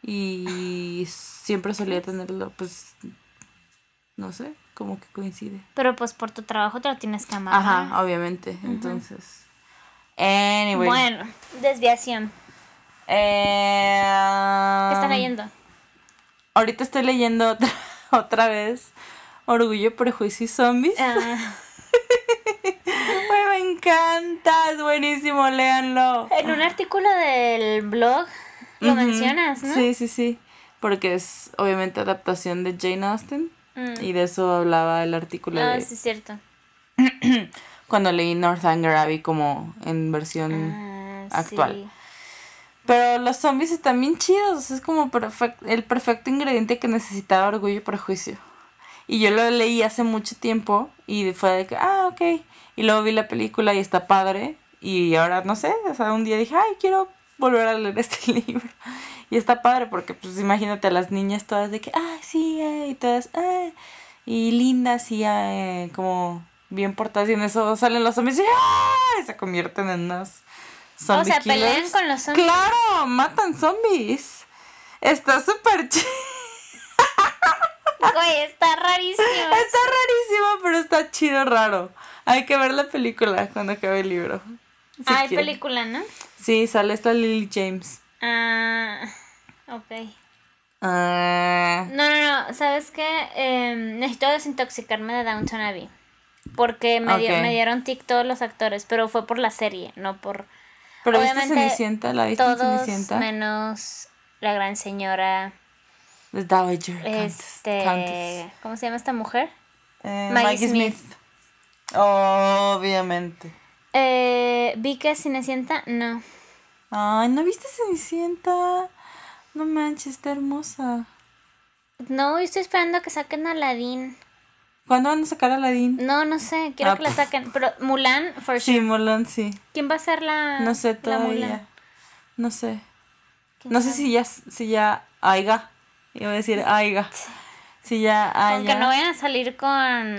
Y siempre solía tenerlo, pues, no sé, como que coincide. Pero pues por tu trabajo te lo tienes que amarrar. Ajá, obviamente, entonces... Anyway. Bueno, desviación. Eh, ¿Qué estás leyendo? Ahorita estoy leyendo otra otra vez Orgullo, Prejuicio y Zombies. Ah. me encanta, es buenísimo, léanlo. En un artículo del blog lo mencionas, ¿no? Sí, sí, sí, porque es obviamente adaptación de Jane Austen mm. y de eso hablaba el artículo. Ah, sí, es cierto. Cuando leí Northanger Abbey como en versión ah, actual. Pero los zombies están bien chidos, es como el perfecto ingrediente que necesitaba Orgullo y Prejuicio. Y yo lo leí hace mucho tiempo y fue de que, ah, ok. Y luego vi la película y está padre. Y ahora, no sé, o sea, un día dije, ay, quiero volver a leer este libro. Y está padre porque, pues, imagínate a las niñas todas de que, ah, sí, eh", y todas, ah, y lindas y eh, como bien portadas. Y en eso salen los zombies y, ah, se convierten en unas o sea, pelean con los zombies. Claro, matan zombies. Está súper chido. Güey, está rarísimo. Está rarísimo, pero está chido raro. Hay que ver la película cuando acabe el libro. ah, hay película, ¿no? Sí, sale esta Lily James. Ah, ok. Ah. No, no, no. ¿Sabes qué? Em, necesito desintoxicarme de Downton Abbey. Porque me, me dieron tic todos los actores, pero fue por la serie, no por pero Obviamente, viste Cenicienta, la viste todos Cenicienta. menos la gran señora. The Dowager. Este, ¿Cómo se llama esta mujer? Eh, Maggie, Smith. Obviamente. Eh, ¿Vi que Cenicienta? No. Ay, ¿no viste Cenicienta? No manches, está hermosa. No, estoy esperando a que saquen a Aladdin. ¿Cuándo van a sacar a Aladdin? No, no sé, quiero ah, que la saquen. Pero Mulan, for Sí, Mulan, sí. ¿Quién va a ser la No sé todavía. No sé. No sé si ya, si ya Aiga. Iba a decir Aiga. Si ya haya. Aunque no vayan a salir con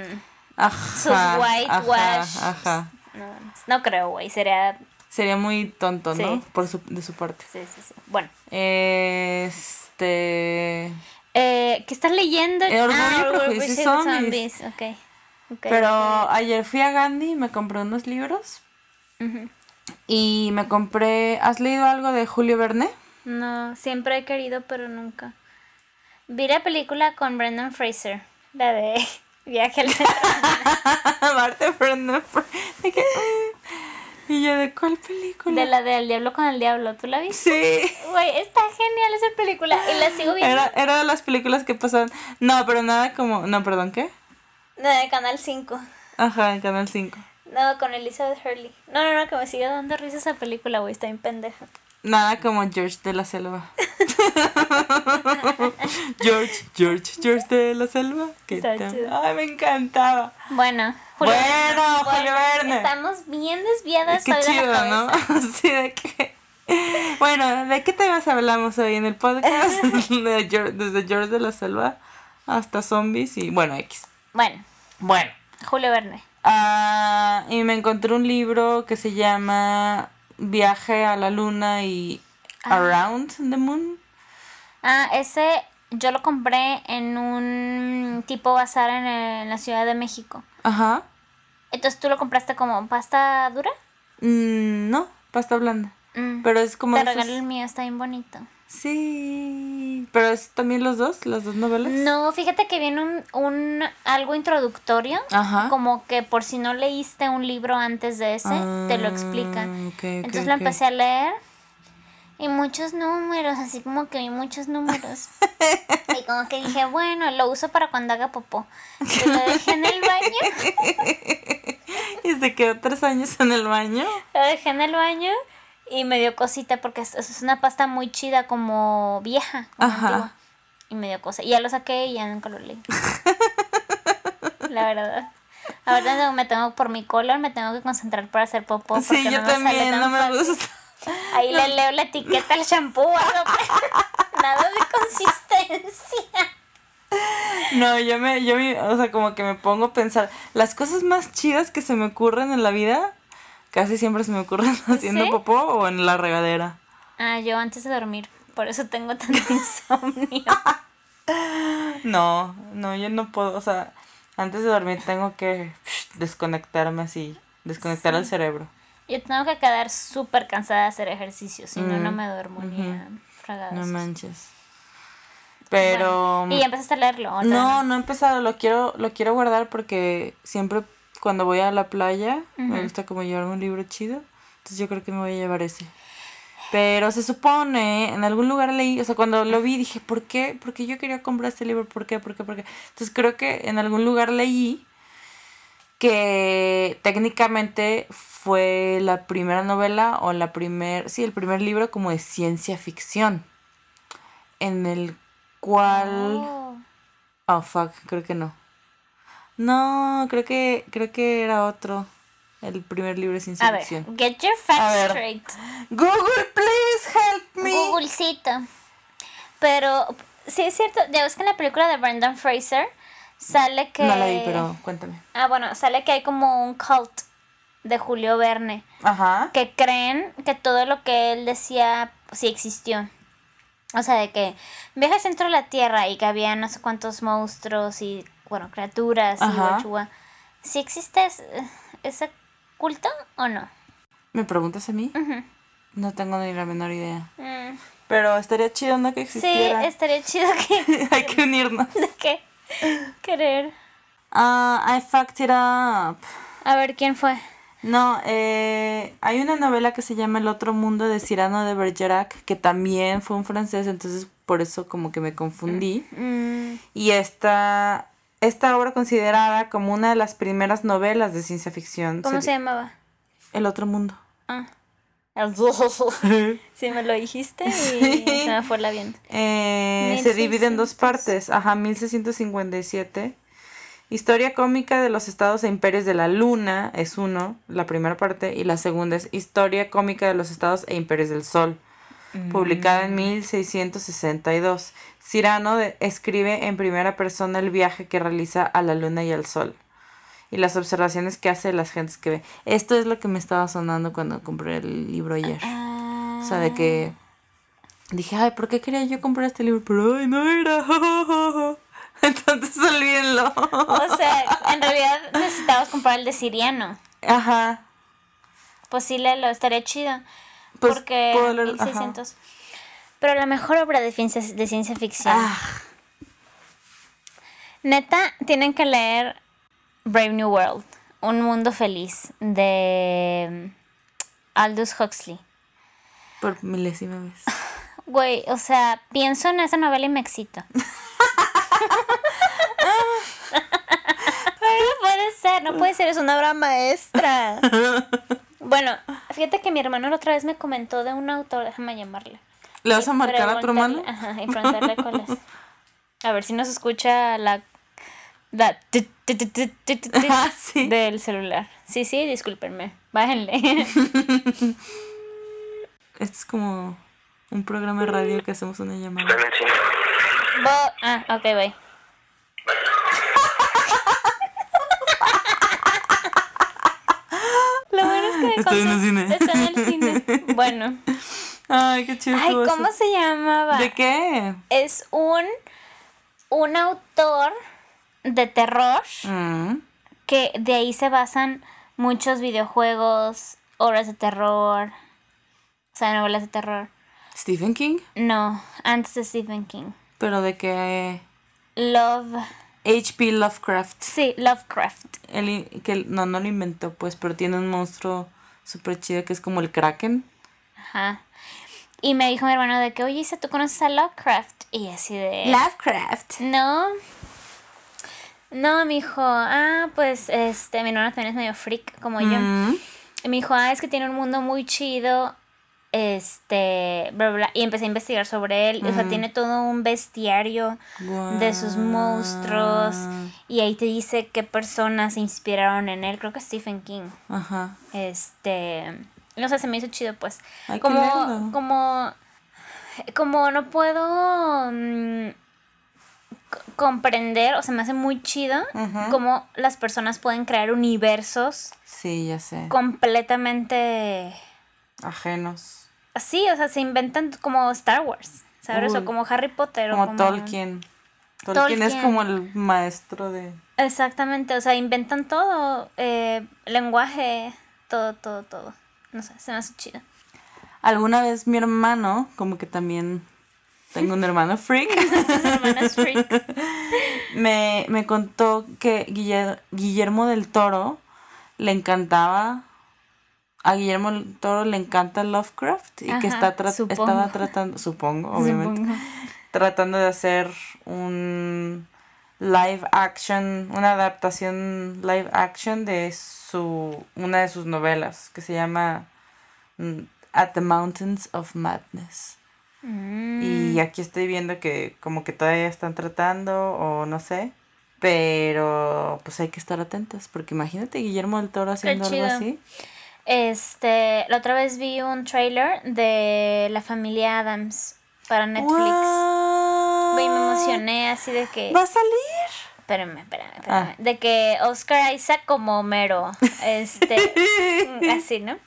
sus whitewash. Ajá, No, no creo, güey. Sería. Sería muy tonto, ¿no? Por su, de su parte. Sí, sí, sí. Bueno. Este. Eh, ¿Qué estás leyendo? El Orgullo, ah, Prejuicio y Zombies. Okay. Pero ayer fui a Gandhi y me compré unos libros. Y me compré... ¿Has leído algo de Julio Verne? No, siempre he querido, pero nunca. Vi la película con Brendan Fraser. La de Viaje al Centro. Brendan Fraser. Y yo, ¿de cuál película? De la de El Diablo con el Diablo, ¿tú la viste? Sí. Güey, está genial esa película y la sigo viendo. Era, era de las películas que pasaban. No, pero nada como. No, perdón, ¿qué? No, de Canal 5. Ajá, en Canal 5. No, con Elizabeth Hurley. No, no, no, que me sigue dando risa esa película, güey, está bien pendeja. Nada como George de la Selva. George, George, George de la Selva. Ay, me encantaba. Bueno, Julio Bueno, Julio Verne. Estamos bien desviadas Qué chido, ¿no? Sí, de que. Bueno, ¿de qué temas hablamos hoy en el podcast? desde George de la Selva hasta zombies y bueno, X. Bueno. Bueno. Julio Verne. Ah, y me encontré un libro que se llama Viaje a la Luna y ah. Around the Moon. Ah, ese yo lo compré en un tipo bazar en, la Ciudad de México. Ajá. Entonces tú lo compraste como pasta dura? Mm, no, pasta blanda. Mm. Pero es como... Te el mío, está bien bonito. Sí, pero es también los dos, las dos novelas. No, fíjate que viene un, un algo introductorio, como que por si no leíste un libro antes de ese, te lo explica. Ah, Entonces lo empecé a leer y muchos números, así como que vi muchos números. y como que dije, bueno, lo uso para cuando haga popó. Y lo dejé en el baño. ¿Y se quedó tres años en el baño? Lo dejé en el baño y me dio cosita porque es, una pasta muy chida, como vieja. Ajá. Y me dio cosa. Y ya lo saqué y ya nunca lo leí. La verdad. Ahora me tengo, por mi color, me tengo que concentrar para hacer popó. Sí, yo también, no me gusta. Ahí le leo la etiqueta al shampoo, nada de consistencia. No, yo me, yo me, o sea, como que me pongo a pensar, las cosas más chidas que se me ocurren en la vida Casi siempre se me ocurre haciendo popó o en la regadera. Ah, yo antes de dormir. Por eso tengo tanto insomnio. no, no, yo no puedo. O sea, antes de dormir tengo que desconectarme así. Desconectar el cerebro. Yo tengo que quedar súper cansada de hacer ejercicio. Si no, no mm, me duermo ni No manches. Pero. ¿Y ya empezaste a leerlo? No, no he empezado. Lo quiero, lo quiero guardar porque siempre cuando voy a la playa, me gusta como llevarme un libro chido. Entonces yo creo que me voy a llevar ese. Pero se supone, en algún lugar leí, o sea, cuando lo vi dije, ¿por qué? Porque yo quería comprar este libro, ¿por qué? ¿Por qué? ¿Por qué? Entonces creo que en algún lugar leí que técnicamente fue la primera novela o la primer, sí, el primer libro como de ciencia ficción. En el cual... Oh, oh fuck, creo que no. No, creo que creo que era otro. El primer libro de ciencia A. Ver, get your facts straight. Google, please help me. Googlecito. Pero sí es cierto, ya ves que en la película de Brendan Fraser sale que No la vi, pero cuéntame. Ah, bueno, sale que hay como un cult de Julio Verne. Ajá. Que creen que todo lo que él decía sí existió. O sea, de que viaja al centro de la Tierra y que había no sé cuántos monstruos y bueno, criaturas y guachua. ¿Sí existe ese, culto o no? ¿Me preguntas a mí? No tengo ni la menor idea. Mm. Pero estaría chido no que existiera. Sí, estaría chido que... Hay que unirnos. ¿De qué? Querer. Ah, I fucked it up. A ver, ¿quién fue? No, eh, hay una novela que se llama El otro mundo de Cyrano de Bergerac, que también fue un francés, entonces por eso como que me confundí. Mm. Y esta esta obra considerada como una de las primeras novelas de ciencia ficción. ¿Cómo se, llamaba? El otro mundo. Ah. sí, me lo dijiste y se me fue la bien. Eh, se divide en dos partes. Ajá, 1657. Historia cómica de los estados e imperios de la luna es uno, la primera parte, y la segunda es Historia cómica de los estados e imperios del sol, publicada en 1662. Mm. Cirano escribe en primera persona el viaje que realiza a la luna y al sol y las observaciones que hace las gentes que ve. Esto es lo que me estaba sonando cuando compré el libro ayer. O sea, de que dije, ay, ¿por qué quería yo comprar este libro? Pero ay, no era. Entonces olvídenlo. O sea, en realidad necesitabas comprar el de Siriano. Ajá. Pues sí, lo estaría chido. Pues, porque 1600. Pero la mejor obra de ciencia, de ciencia ficción. Ah. Neta, tienen que leer Brave New World, Un Mundo Feliz, de Aldous Huxley. Por milésima vez. Güey, o sea, pienso en esa novela y me excito. no puede ser, no puede ser, es una obra maestra. Bueno, Fíjate que mi hermano la otra vez me comentó de un autor, déjame llamarle. ¿Le vas a marcar a tu hermano? Ajá, y preguntarle cuál es. A ver si nos escucha la, del celular. Sí, sí, discúlpenme. Bájenle. Este es como un programa de radio que hacemos una llamada. ah, ok, bye. Que Estoy en el cine. Está en el cine. Bueno. Ay, qué chido. Ay, ¿cómo se llamaba? ¿De qué? Es un un autor de terror mm. que de ahí se basan muchos videojuegos, obras de terror, o sea, novelas de terror. ¿Stephen King? No, antes de Stephen King. ¿Pero de qué? Love. H.P. Lovecraft. Sí, Lovecraft. que no, no lo inventó, pues, pero tiene un monstruo súper chido que es como el Kraken. Ajá. Y me dijo mi hermano de que, oye, Isa, ¿tú conoces a Lovecraft? Y así de... Lovecraft. No. No, me dijo, ah, pues, este, mi hermano también es medio freak como yo. Mm. Y me dijo, ah, es que tiene un mundo muy chido este, bla, bla, y empecé a investigar sobre él. O sea, tiene todo un bestiario de sus monstruos. Y ahí te dice qué personas se inspiraron en él. Creo que Stephen King. Ajá. Este. No sé, se me hizo chido, pues. como, como. Como no puedo. Mm, comprender, o sea, me hace muy chido cómo las personas pueden crear universos. Sí, ya sé. Completamente ajenos Sí, o sea, se inventan como Star Wars, ¿sabes? o como Harry Potter. Como, o como Tolkien. Tolkien. es como el maestro de... Exactamente, o sea, inventan todo, eh, lenguaje, todo, todo, todo. No sé, se me hace chido. Alguna vez mi hermano, como que también tengo un hermano freak. freak. me, me contó que Guillermo del Toro le encantaba a Guillermo del Toro le encanta Lovecraft y que está estaba tratando, supongo, obviamente, tratando de hacer un live action, una adaptación live action de su una de sus novelas que se llama mm, At the Mountains of Madness. Mm. Y aquí estoy viendo que como que todavía están tratando o no sé, pero pues hay que estar atentas porque imagínate Guillermo del Toro haciendo algo así. Este, la otra vez vi un trailer de la familia Adams para Netflix. Y me emocioné así de que. ¿Va a salir? Espérame, espérame, espérame. Ah. De que Oscar Isaac como Homero. Este. así, ¿no?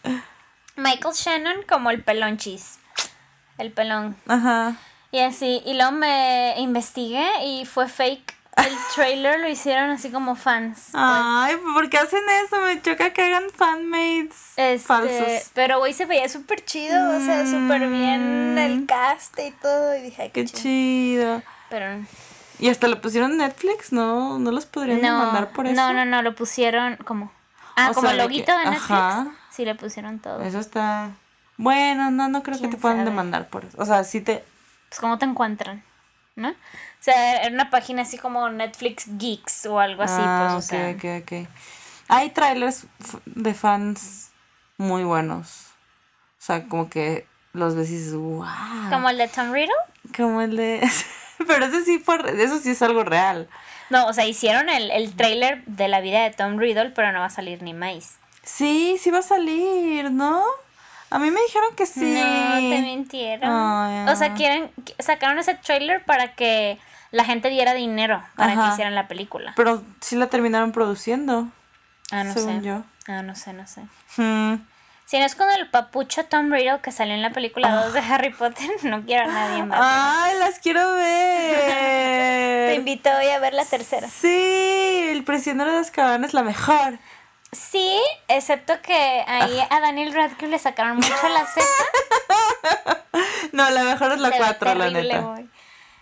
Michael Shannon como el pelón cheese. El pelón. Ajá. Y así. Y luego me investigué y fue fake el trailer lo hicieron así como fans. Pues. Ay, ¿por qué hacen eso? Me choca que hagan fanmates este, falsos. Pero güey se veía súper chido, o sea, súper bien el mm. cast y todo. Y dije, qué, chido. Pero. ¿Y hasta lo pusieron en Netflix? ¿No? ¿No los podrían mandar por eso? No, no, no, lo pusieron como. Ah, como el loguito de Netflix. Ajá. Sí, le pusieron todo. Eso está. Bueno, no, no creo que te puedan demandar por eso. O sea, sí te. Pues, ¿cómo te encuentran? ¿No? Sea, era una página así como Netflix Geeks o algo así, pues, ah, o sea. ok, ok. Hay trailers de fans muy buenos. O sea, como que los ves y dices, wow. ¿Como el de Tom Riddle? Como el de... Pero ese sí fue, eso sí es algo real. No, o sea, hicieron el, el trailer de la vida de Tom Riddle, pero no va a salir ni más. Sí, sí va a salir, ¿no? A mí me dijeron que sí. No, te mintieron. O sea, quieren, sacaron ese trailer para que la gente diera dinero para que hicieran la película. Pero sí la terminaron produciendo. Ah, no según sé. yo. Ah, no sé, no sé. Hmm. Si no es con el papucho Tom Riddle que salió en la película 2 de Harry Potter, no quiero a nadie más. ¡Ay, las quiero ver! Te invito hoy a ver la tercera. Sí, el prisionero de Azkaban es la mejor. Sí, excepto que ahí a Daniel Radcliffe le sacaron mucho la ceja. no, la mejor es la 4, la neta.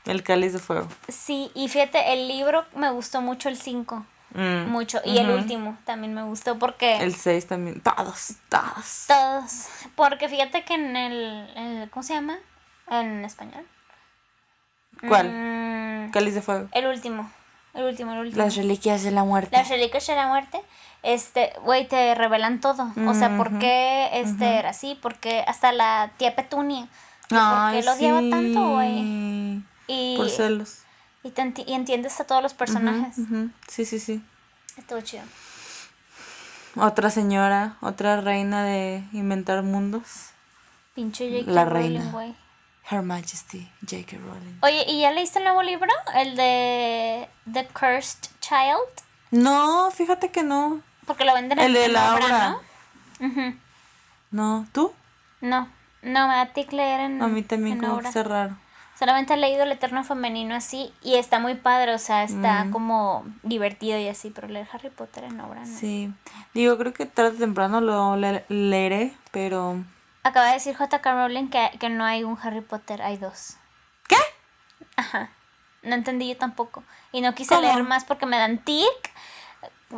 El cáliz de fuego. Sí, y fíjate, el libro me gustó mucho el 5. Mm, mucho. Y el último también me gustó porque... El 6 también. Todos, todos. Todos. Porque fíjate que en el... ¿Cómo se llama? En español. ¿Cuál? Mm, cáliz de fuego. El último. El último, el último. Las reliquias de la muerte. Las reliquias de la muerte. Este, güey, te revelan todo. O sea, por qué este era así, porque hasta la tía Petunia. ¿Por qué lo odiaba tanto, güey? Y, por celos. Y, y, entiendes a todos los personajes. Sí, sí, sí. Estuvo chido. Otra señora, otra reina de inventar mundos. Pinche J.K. La reina. Güey. Her Majesty, J.K. Rowling. Oye, ¿y ya leíste el nuevo libro? El de The Cursed Child. No, fíjate que no. Porque lo venden en El de la obra. ¿no? No, ¿tú? No, no, me da tic leer en A mí también como que raro. Solamente he leído el Eterno Femenino así y está muy padre, o sea, está mm. como divertido y así, pero leer Harry Potter en obra no. Sí, digo, creo que tarde o temprano lo leeré, pero... Acaba de decir J.K. Rowling que, que no hay un Harry Potter, hay dos. ¿Qué? Ajá, no entendí yo tampoco. Y no quise leer más porque me dan tic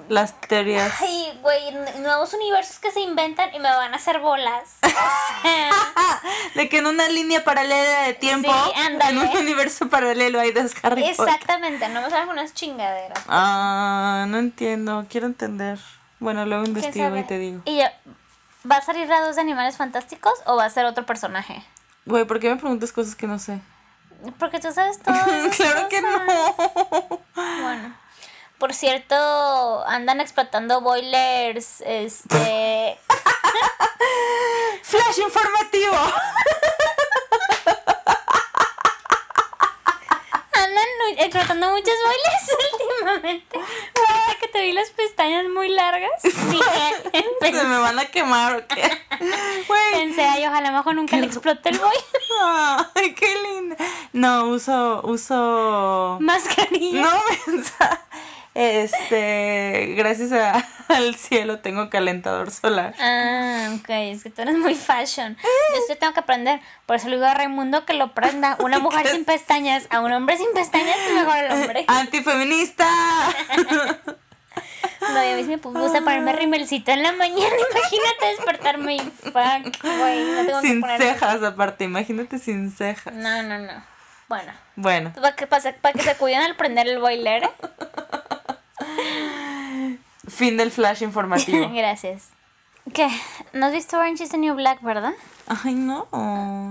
las teorías. Ay, güey, nuevos universos que se inventan y me van a hacer bolas. de que en una línea paralela de tiempo, en un universo paralelo hay dos Harry Exactamente, no me salen algunas chingaderas. Ah, no entiendo, quiero entender. Bueno, luego investigo y te digo. Y yo, ¿va a salir la dos de Animales Fantásticos o va a ser otro personaje? Güey, ¿por qué me preguntas cosas que no sé? Porque tú sabes todo. claro que no. Bueno. Por cierto, andan explotando boilers, este... Flash informativo. andan explotando muchos boilers últimamente. Ahora que te vi las pestañas muy largas. Se me van a quemar o qué. Pensé, ay, ojalá mejor nunca le explote el boiler. Ay, qué linda. No, uso, uso... Mascarilla. No, mensa. Este, gracias al cielo tengo calentador solar. Ah, ok, es que tú eres muy fashion. Yo esto tengo que aprender. Por eso le digo a Raimundo que lo prenda. Una mujer sin pestañas, a un hombre sin pestañas, mejor el hombre. ¡Antifeminista! No, yo a veces me puse a ponerme rimelcito en la mañana. Imagínate despertarme y fuck, güey. No tengo sin cejas, aparte, imagínate sin cejas. No, no, no. Bueno. Bueno. ¿Para que, para, que se cuiden al prender el boiler? Fin del flash informativo. Gracias. ¿Qué? ¿No has visto Orange is the New Black, verdad? Ay, no.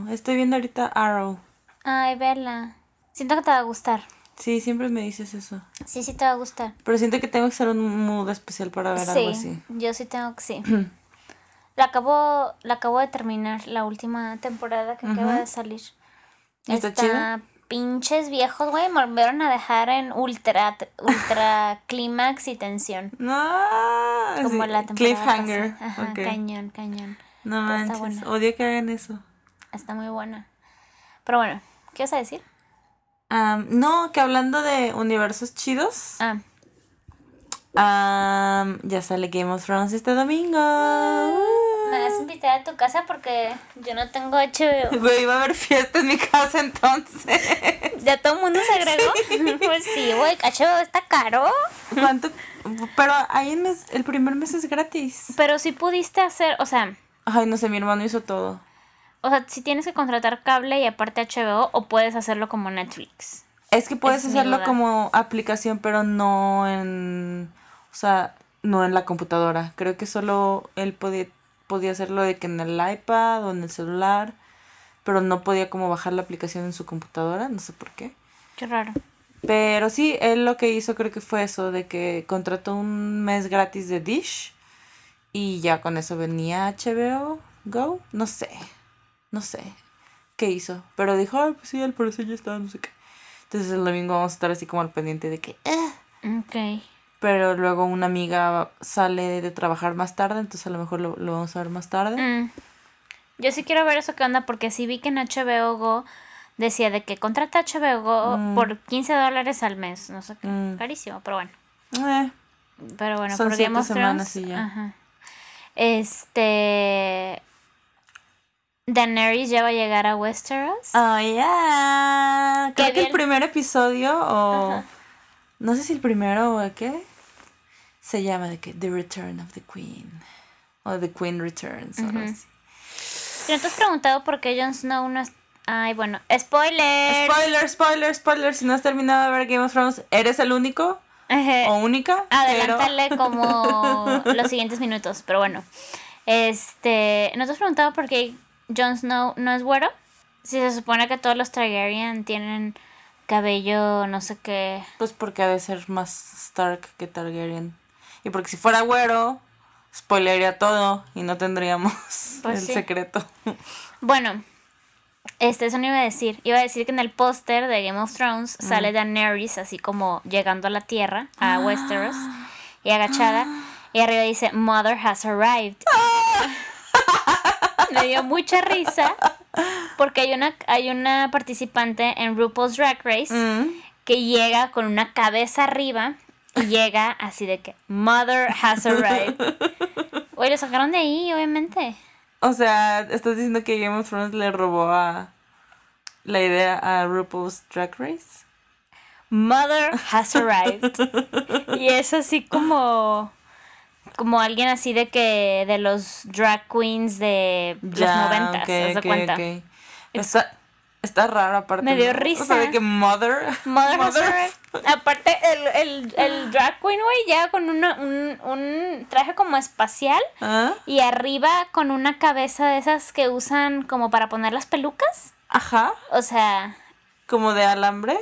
Estoy viendo ahorita Arrow. Ay, verla. Siento que te va a gustar. Sí, siempre me dices eso. Sí, sí te va a gustar. Pero siento que tengo que ser un mood especial para ver algo así. Yo sí tengo que sí. la acabo, la acabo de terminar, la última temporada que acaba de salir. ¿Está, Está pinches viejos, güey, me volvieron a dejar en ultra, ultra clímax y tensión. No, como la temporada Cliffhanger. Ajá, cañón, cañón. No manches, odio que hagan eso. Está muy buena. Pero bueno, ¿qué vas a decir? no, que hablando de universos chidos. Ah. ya sale Game of Thrones este domingo. Invitar a tu casa porque yo no tengo HBO. Güey, iba a haber fiesta en mi casa entonces. ¿Ya todo el mundo se agregó? Pues sí, güey, HBO está caro. ¿Cuánto? Pero ahí el, mes, el primer mes es gratis. Pero si pudiste hacer, o sea... Ay, no sé, mi hermano hizo todo. O sea, si tienes que contratar cable y aparte HBO o puedes hacerlo como Netflix. Es que puedes hacerlo como aplicación, pero no en... O sea, no en la computadora. Creo que solo él podía podía hacerlo de que en el iPad o en el celular, pero no podía como bajar la aplicación en su computadora, no sé por qué. Qué raro. Pero sí, él lo que hizo creo que fue eso, de que contrató un mes gratis de Dish y ya con eso venía HBO Go, no sé, no sé qué hizo, pero dijo, ay, pues sí, al parecer ya está, no sé qué. Entonces el domingo vamos a estar así como al pendiente de que... Eh. Ok pero luego una amiga sale de trabajar más tarde, entonces a lo mejor lo, vamos a ver más tarde. Mm. Yo sí quiero ver eso que onda, porque sí vi que en HBO Go decía de que contrata HBO Go mm. por 15 dólares al mes, no sé qué, mm. carísimo, pero bueno. Eh. pero bueno, Son Game semanas y ya. Ajá. Este... Daenerys ya va a llegar a Westeros. Oh, yeah. Creo que el primer episodio o... No sé si el primero o qué se llama de que The Return of the Queen o The Queen Returns o algo así. ¿No te has preguntado por qué Jon Snow no, Ay, bueno, spoiler. Spoiler, spoiler, spoiler. Si no has terminado de ver Game of Thrones, ¿eres el único? o única. Adelántale como los siguientes minutos, pero bueno. Este, ¿no te has preguntado por qué Jon Snow no es güero? Si se supone que todos los Targaryen tienen cabello, no sé qué. Pues porque ha de ser más Stark que Targaryen. Y porque si fuera güero, spoilería todo y no tendríamos pues el secreto. Bueno, este, eso no iba a decir. Iba a decir que en el póster de Game of Thrones mm. sale Daenerys así como llegando a la tierra, a ah. Westeros, y agachada. Y arriba dice, Mother has arrived. Me dio mucha risa porque hay una, hay una participante en RuPaul's Drag Race mm. que llega con una cabeza arriba y llega así de que Mother has arrived. Oye, lo sacaron de ahí, obviamente. O sea, estás diciendo que Game of Thrones le robó a la idea a RuPaul's Drag Race. Mother has arrived. y es así como como alguien así de que de los drag queens de los noventas, okay, ¿te cuenta? Está, está raro aparte. Me dio risa. O sea, de que mother. Mother, mother. Aparte, el, el, el drag queen, güey, ya con una, un, un traje como espacial. ¿Ah? Y arriba con una cabeza de esas que usan como para poner las pelucas. Ajá. O sea. ¿Como de alambre?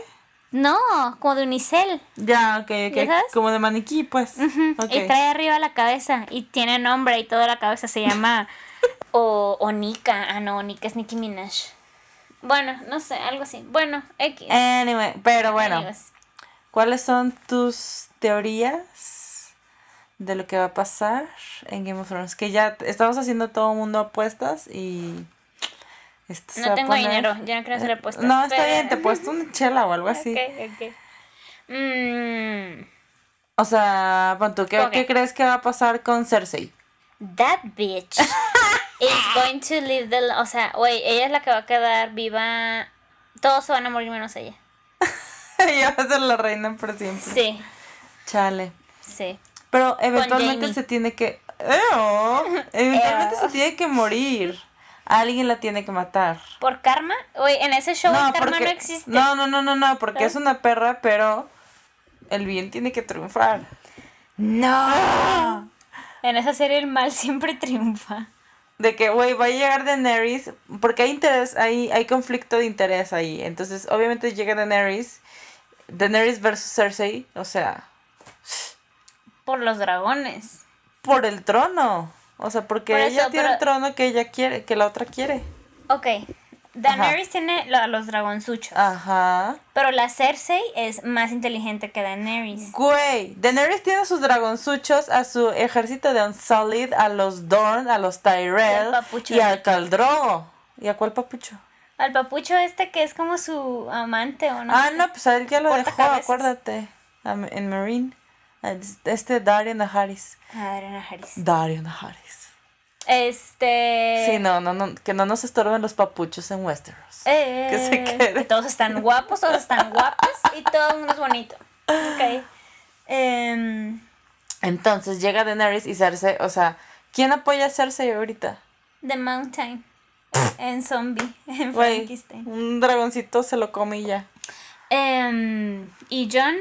No, como de unicel. Ya, ok, ok. Como de maniquí, pues. Y trae arriba la cabeza y tiene nombre y toda la cabeza se llama o, o Nika. Ah, no, Nika es Nicki Minaj. Bueno, no sé, algo así. Bueno, X. Anyway, pero bueno. ¿Cuáles son tus teorías de lo que va a pasar en Game of Thrones? Que ya estamos haciendo todo el mundo apuestas y no tengo dinero, ya no quiero hacer apuestas. No, está bien, te he puesto una chela o algo así. Ok, ok. Mm. O sea, ¿qué, ¿qué crees que va a pasar con Cersei? That bitch is going to live the... O sea, güey, ella es la que va a quedar viva. Todos se van a morir menos ella. ella va a ser la reina por siempre. Sí. Chale. Sí. Pero eventualmente se tiene que... Eventualmente se tiene que morir. Alguien la tiene que matar. ¿Por karma? Oye, en ese show el karma no existe. No, no, no, no, no, porque es una perra, pero el bien tiene que triunfar. No. En esa serie el mal siempre triunfa. De que, güey, va a llegar Daenerys, porque hay interés, hay, hay conflicto de interés ahí. Entonces, obviamente llega Daenerys, Daenerys versus Cersei, o sea... Por los dragones. Por el trono. O sea, porque ella tiene el trono que ella quiere, que la otra quiere. Ok. Daenerys tiene a los dragonzuchos. Ajá. Pero la Cersei es más inteligente que Daenerys. Güey, Daenerys tiene sus dragonzuchos, a su ejército de Unsullied, a los Dorn, a los Tyrell y, al Caldrogo. ¿Y a cuál papucho? Al papucho este que es como su amante o no. Ah, no, pues a él ya lo dejó, acuérdate. En Marine. Este Darian Harris. Darian Harris. Darian Harris. Este. Sí, no, no, no, que no nos estorben los papuchos en Westeros. Eh, que se quede. Que todos están guapos, todos están guapas y todo el mundo es bonito. Ok. Em, Entonces llega Daenerys y Cersei, o sea, ¿quién apoya a Cersei ahorita? The Mountain. en zombie, en Frankenstein. Un dragoncito se lo come y ya. Em, y John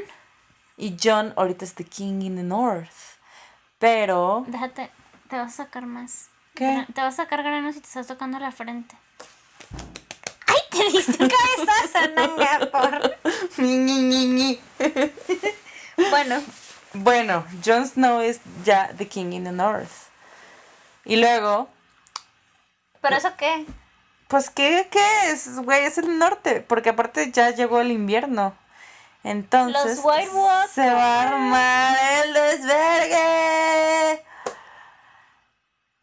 y John ahorita es the king in the north. Pero. Déjate, te vas a sacar más. ¿Qué? Te vas a sacar granos y te estás tocando la frente. ¡Ay, te diste un cabezazo, nanga, por! bueno. Bueno, Jon Snow es ya the king in the north. Y luego. ¿Pero eso qué? Pues, ¿qué, qué es? Güey, es el norte. Porque aparte ya llegó el invierno. Entonces se va a armar el desvergue.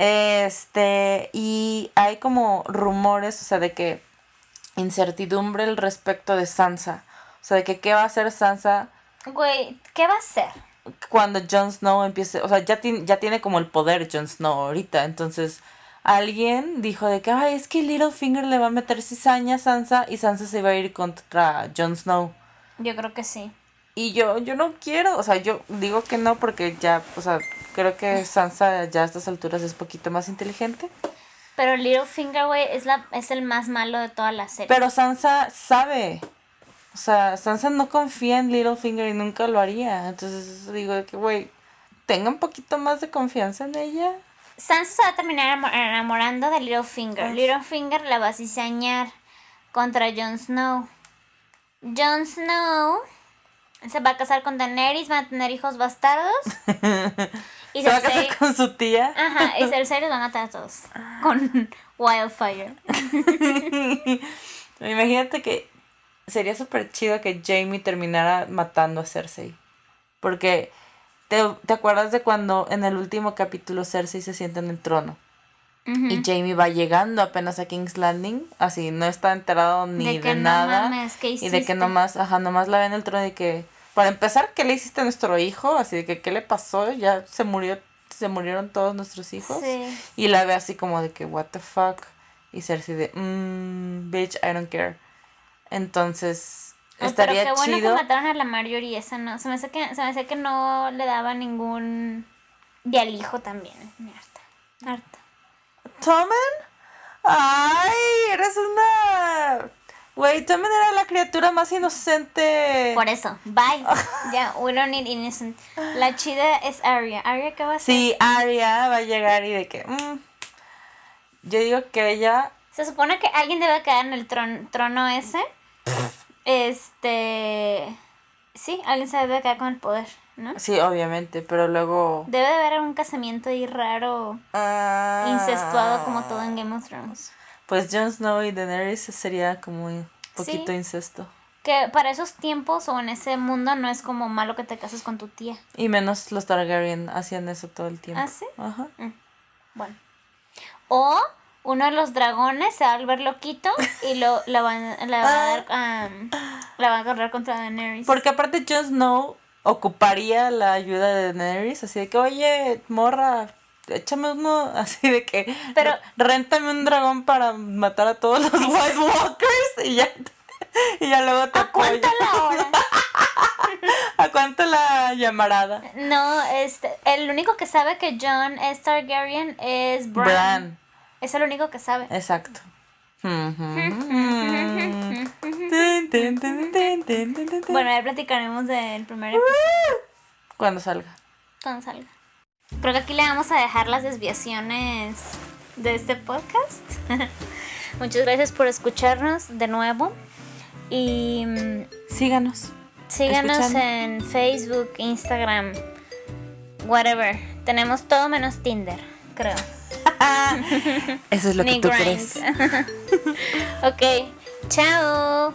Este, y hay como rumores, o sea, de que incertidumbre al respecto de Sansa. O sea, de que qué va a hacer Sansa. Güey, ¿qué va a hacer? Cuando Jon Snow empiece, o sea, ya, tiene, ya tiene como el poder Jon Snow ahorita, entonces alguien dijo de que, ay, es que Littlefinger le va a meter cizaña a Sansa y Sansa se va a ir contra Jon Snow. Yo creo que sí. Y yo, yo no quiero, o sea, yo digo que no porque ya, o sea, creo que Sansa ya a estas alturas es poquito más inteligente. Pero Littlefinger, güey, es, la, es el más malo de toda la serie. Pero Sansa sabe. O sea, Sansa no confía en Littlefinger y nunca lo haría. Entonces digo que, güey, tenga un poquito más de confianza en ella. Sansa se va a terminar enamorando de Littlefinger. Littlefinger la va a cizañar contra Jon Snow. Jon Snow se va a casar con Daenerys, van a tener hijos bastardos. Y se va a casar con su tía. Ajá, y Cersei los va a matar a todos. Con Wildfire. Imagínate que sería súper chido que Jamie terminara matando a Cersei. Porque ¿te, ¿te, acuerdas de cuando en el último capítulo Cersei se sienta en el trono? Y Jamie va llegando apenas a King's Landing, así no está enterado ni de, nada. y de que nomás, ajá, nomás la ve en el trono de que para empezar, ¿qué le hiciste a nuestro hijo? Así de que, ¿qué le pasó? Ya se murió, se murieron todos nuestros hijos. Y la ve así como de que, what the fuck. Y Cersei de, mmm, bitch, I don't care. Entonces, estaría pero qué bueno que mataron a la Marjorie, esa no. Se me hace que, se me hace que no le daba ningún... Y al hijo también, harta, harta. ¿Tomen? ¡Ay! Eres una Güey, también era la criatura más inocente. Por eso, bye. ya, we don't need innocent. La chida es Arya. ¿Arya qué va a hacer? Sí, Arya va a llegar y de que. Mm, yo digo que ella. Se supone que alguien debe quedar en el trono ese. este. Sí, alguien se debe quedar con el poder, ¿no? Sí, obviamente, pero luego. Debe de haber un casamiento ahí raro. Ah. incestuado como todo en Game of Thrones. Pues Jon Snow y Daenerys sería como un poquito incesto. Que para esos tiempos o en ese mundo no es como malo que te cases con tu tía. Y menos los Targaryen hacían eso todo el tiempo. ¿Ah, sí? Ajá. Mm. Bueno. O uno de los dragones se va a volver loquito y lo, la, va, a dar, la va a agarrar contra Daenerys. Porque aparte Jon Snow ocuparía la ayuda de Daenerys, así de que, oye, morra, échame uno así de que. Pero. Réntame un dragón para matar a todos los White Walkers y ya. Y ya luego te ¿A cuánto la hora? ¿A cuánto la llamarada? No, este, el único que sabe que John es Targaryen es Bran. Es el único que sabe. Exacto. bueno, ya platicaremos del primer episodio. Cuando salga. Cuando salga. Creo que aquí le vamos a dejar las desviaciones de este podcast. Muchas gracias por escucharnos de nuevo. Y mm, síganos. Síganos en Facebook, Instagram, whatever. Tenemos todo menos Tinder, creo. Eso es lo que tú crees. ok, chao.